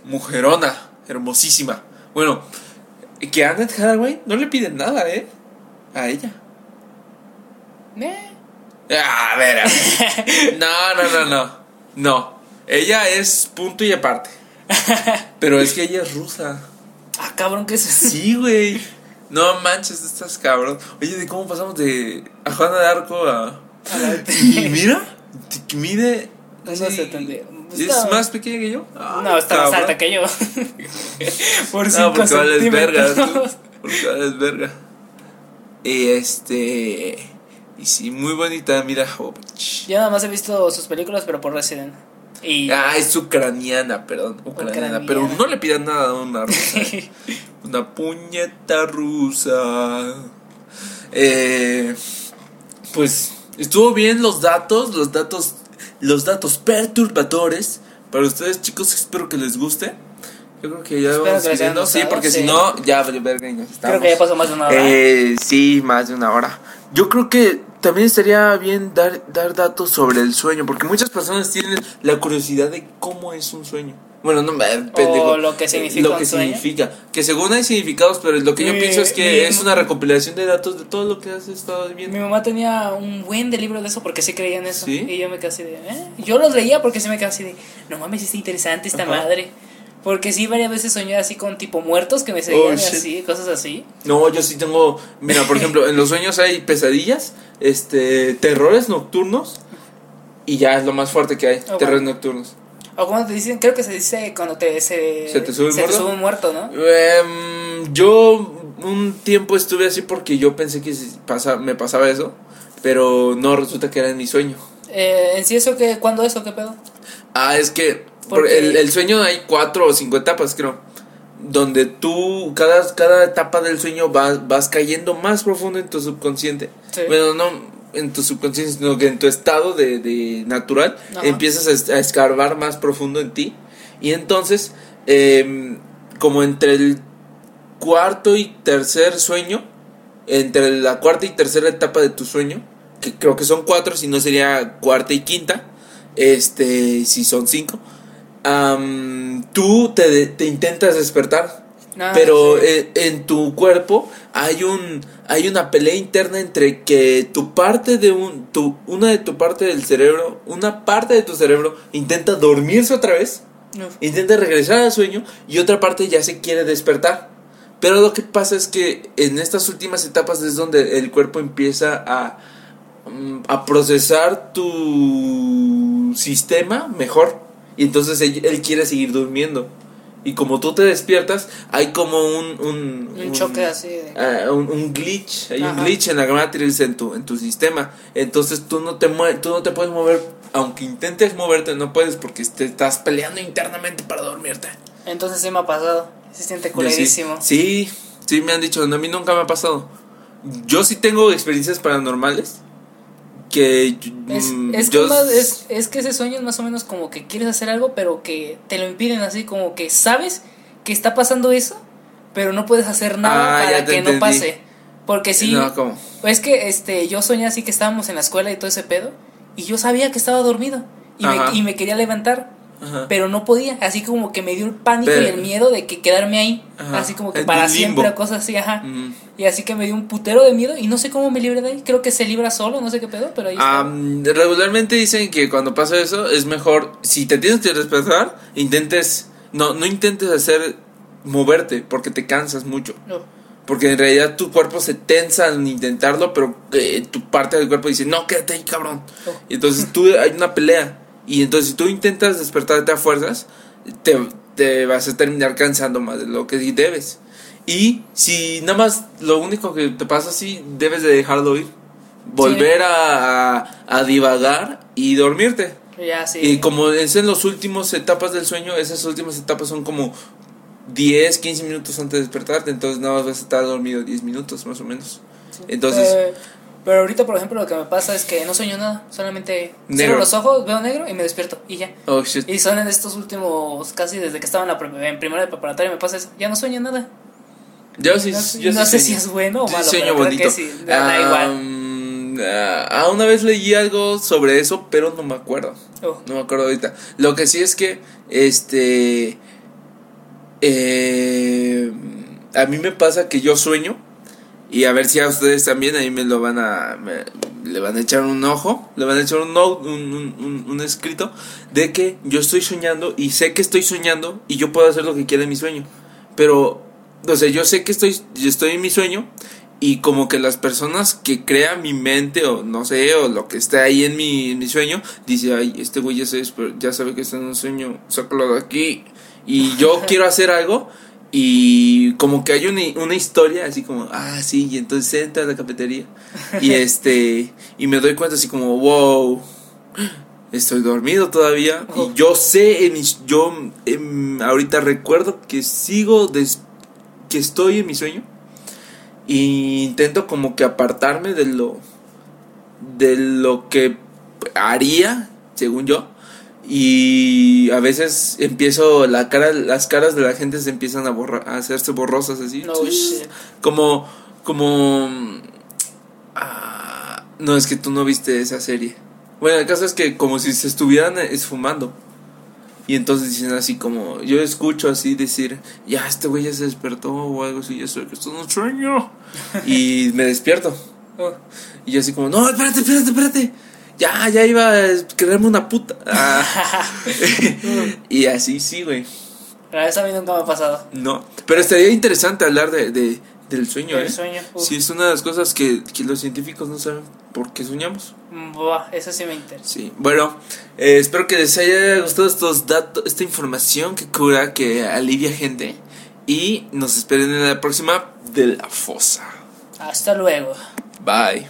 Mujerona, hermosísima. Bueno, que Annette Hathaway no le piden nada, ¿eh? A ella. Eh. Ah, A ver, a ver. No, no, no, no. No. Ella es punto y aparte. Pero es que ella es rusa. Ah, cabrón, ¿qué es eso? Sí, güey. No manches, estás cabrón. Oye, ¿de cómo pasamos de a Juana de Arco a. Y mira, mide. No tendría- ¿Es más pequeña que yo? No, está más alta que yo. Por No, 5 porque vales verga, tú. Porque vales verga. Y este. Y sí, muy bonita, mira, Jovovich. Yo nada más he visto sus películas, pero por Resident. Y. Ah, es ucraniana, perdón. Ucraniana. Ucraniana. Pero no le pidan nada a una rusa. una puñeta rusa. Eh, pues estuvo bien los datos, los datos, los datos perturbadores. Para ustedes, chicos, espero que les guste. Yo creo que ya Espero vamos que. Sí, porque sí. si no, ya verga. Creo que ya pasó más de una hora. Eh, sí, más de una hora. Yo creo que también estaría bien dar, dar datos sobre el sueño, porque muchas personas tienen la curiosidad de cómo es un sueño. Bueno, no, eh, pendejo. lo que significa Lo que significa. Que según hay significados, pero lo que yo Mi- pienso es que mi- es una recopilación de datos de todo lo que has estado Mi viendo. mamá tenía un buen de libro de eso porque sí creía en eso. ¿Sí? Y yo me quedé así de. ¿eh? Yo los leía porque sí me quedé así de. No mames, está interesante esta Ajá. madre. Porque sí, varias veces soñé así con tipo muertos que me seguían Oh, y así, cosas así. No, yo sí tengo. Mira, por ejemplo, en los sueños hay pesadillas, este, terrores nocturnos. Y ya es lo más fuerte que hay, Oh, terrores nocturnos. O cuando te dicen, creo que se dice cuando te, se, ¿Se te sube un muerto? un muerto, ¿no? Em, yo un tiempo estuve así porque yo pensé que pasa, me pasaba eso, pero no, resulta que era en mi sueño. Eh, en sí, eso que, ¿cuándo eso? ¿Qué pedo? Ah, es que Porque- el, el sueño hay cuatro o cinco etapas, creo. Donde tú, cada, cada etapa del sueño vas, vas cayendo más profundo en tu subconsciente. Sí. Bueno, no en tu subconsciente, sino que en tu estado de, de natural Ajá. empiezas a escarbar más profundo en ti. Y entonces, em, como entre el cuarto y tercer sueño, entre la cuarta y tercera etapa de tu sueño, que creo que son cuatro, si no sería cuarta y quinta, este, si son cinco, tú te, te intentas despertar, Ah, pero sí. eh, en tu cuerpo hay un hay una pelea interna entre que tu parte de un tu una de tu parte del cerebro, una parte de tu cerebro intenta dormirse otra vez intenta regresar al sueño y otra parte ya se quiere despertar. Pero lo que pasa es que en estas últimas etapas es donde el cuerpo empieza a, mm, a procesar tu sistema mejor. Y entonces él, él quiere seguir durmiendo. Y como tú te despiertas, hay como un... Un, Un choque así de- ah, un, un glitch, hay un glitch en la Matrix en tu, en tu sistema. Entonces tú no, te tú no te puedes mover, aunque intentes moverte, no puedes porque te estás peleando internamente para dormirte. Entonces sí me ha pasado. Se siente culerísimo. Sí, sí, sí me han dicho, no, a mí nunca me ha pasado. Yo sí tengo experiencias paranormales que Es, mm, es, yo que más- es, es que ese sueño es más o menos como que quieres hacer algo, pero que te lo impiden así, como que sabes que está pasando eso, pero no puedes hacer nada Ah, para que no pase. Porque sí. Es que este, yo soñé así que estábamos en la escuela y todo ese pedo. Y yo sabía que estaba dormido. Y, Ajá. me, y me quería levantar. Ajá. Pero no podía. Así como que me dio el pánico Pero- y el miedo de que quedarme ahí. Ajá. Así como que En para siempre cosas así, ajá. Y así que me dio un putero de miedo. Y no sé cómo me libré de ahí. Creo que se libra solo, no sé qué pedo, pero ahí está. Regularmente dicen que cuando pasa eso es mejor, si te tienes que despertar, intentes, no, no intentes hacer moverte porque te cansas mucho. No. Porque en realidad tu cuerpo se tensa al intentarlo, pero eh, tu parte del cuerpo dice, no, quédate ahí, cabrón. Oh. Y entonces tú hay una pelea. Y entonces si tú intentas despertarte a fuerzas, te, te vas a terminar cansando más de lo que sí debes. Y si nada más lo único que te pasa así, debes de dejarlo ir. Volver a, a, a divagar y dormirte. Ya, sí. Y como es en las últimas etapas del sueño, esas últimas etapas son como 10, 15 minutos antes de despertarte, entonces nada más vas a estar dormido 10 minutos más o menos. Entonces, Eh, pero ahorita, por ejemplo, lo que me pasa es que no sueño nada. Solamente cierro los ojos, veo negro y me despierto. Y ya. oh shit. Y son en estos últimos, casi desde que estaba en, la en primera de preparatoria, me pasa eso. Ya no sueño nada. Yo sí, no sé- yo no sí sé sueño. si es bueno o Sí malo, sueño pero creo bonito. que sí, da- igual. Ah, una vez leí algo sobre eso, pero no me acuerdo. Oh. No me acuerdo ahorita. Lo que sí es que, este, eh, a mí me pasa que yo sueño y a ver si a ustedes también ahí me lo van a, me- le van a echar un ojo, le van a echar un, note, un, un, un- escrito de que yo estoy soñando y sé que estoy soñando y yo puedo hacer lo que quiera en mi sueño, pero, o sea, yo sé que estoy, yo estoy en mi sueño y como que las personas que crean mi mente o no sé, o lo que está ahí en mi, en mi sueño, dice, ay, este güey ya, ya sabe que está en un sueño, sácalo de aquí. Y yo quiero hacer algo y como que hay una, una historia así como, ah, sí, y entonces entra a la cafetería. Y este, y me doy cuenta así como, wow, estoy dormido todavía. Oh. Y yo sé, en mis- yo em, ahorita recuerdo que sigo, des- que estoy en mi sueño. Y intento como que apartarme de lo de lo que haría, según yo. Y a veces empiezo la cara las caras de la gente se empiezan a borrar, a hacerse borrosas así. No. Como como ah, no es que tú no viste esa serie. Bueno, el caso es que como si se estuvieran esfumando. Y entonces dicen así como, yo escucho así decir, ya este güey ya se despertó o algo así, ya sé que esto es un sueño. y me despierto. Oh. Y yo así como, no, espérate, espérate, espérate. Ya, ya iba a quererme una puta. Ah. y así sí, güey. Pero eso a mí nunca me ha pasado. No. Pero estaría interesante hablar de, de- del sueño, El ¿eh? sueño. uf. Sí, es una de las cosas que, que los científicos no saben por qué soñamos. Buah, eso sí me interesa. Sí, bueno, eh, espero que les haya gustado estos datos, esta información que cura, que alivia gente. Y nos esperen en la próxima de la fosa. Hasta luego. Bye.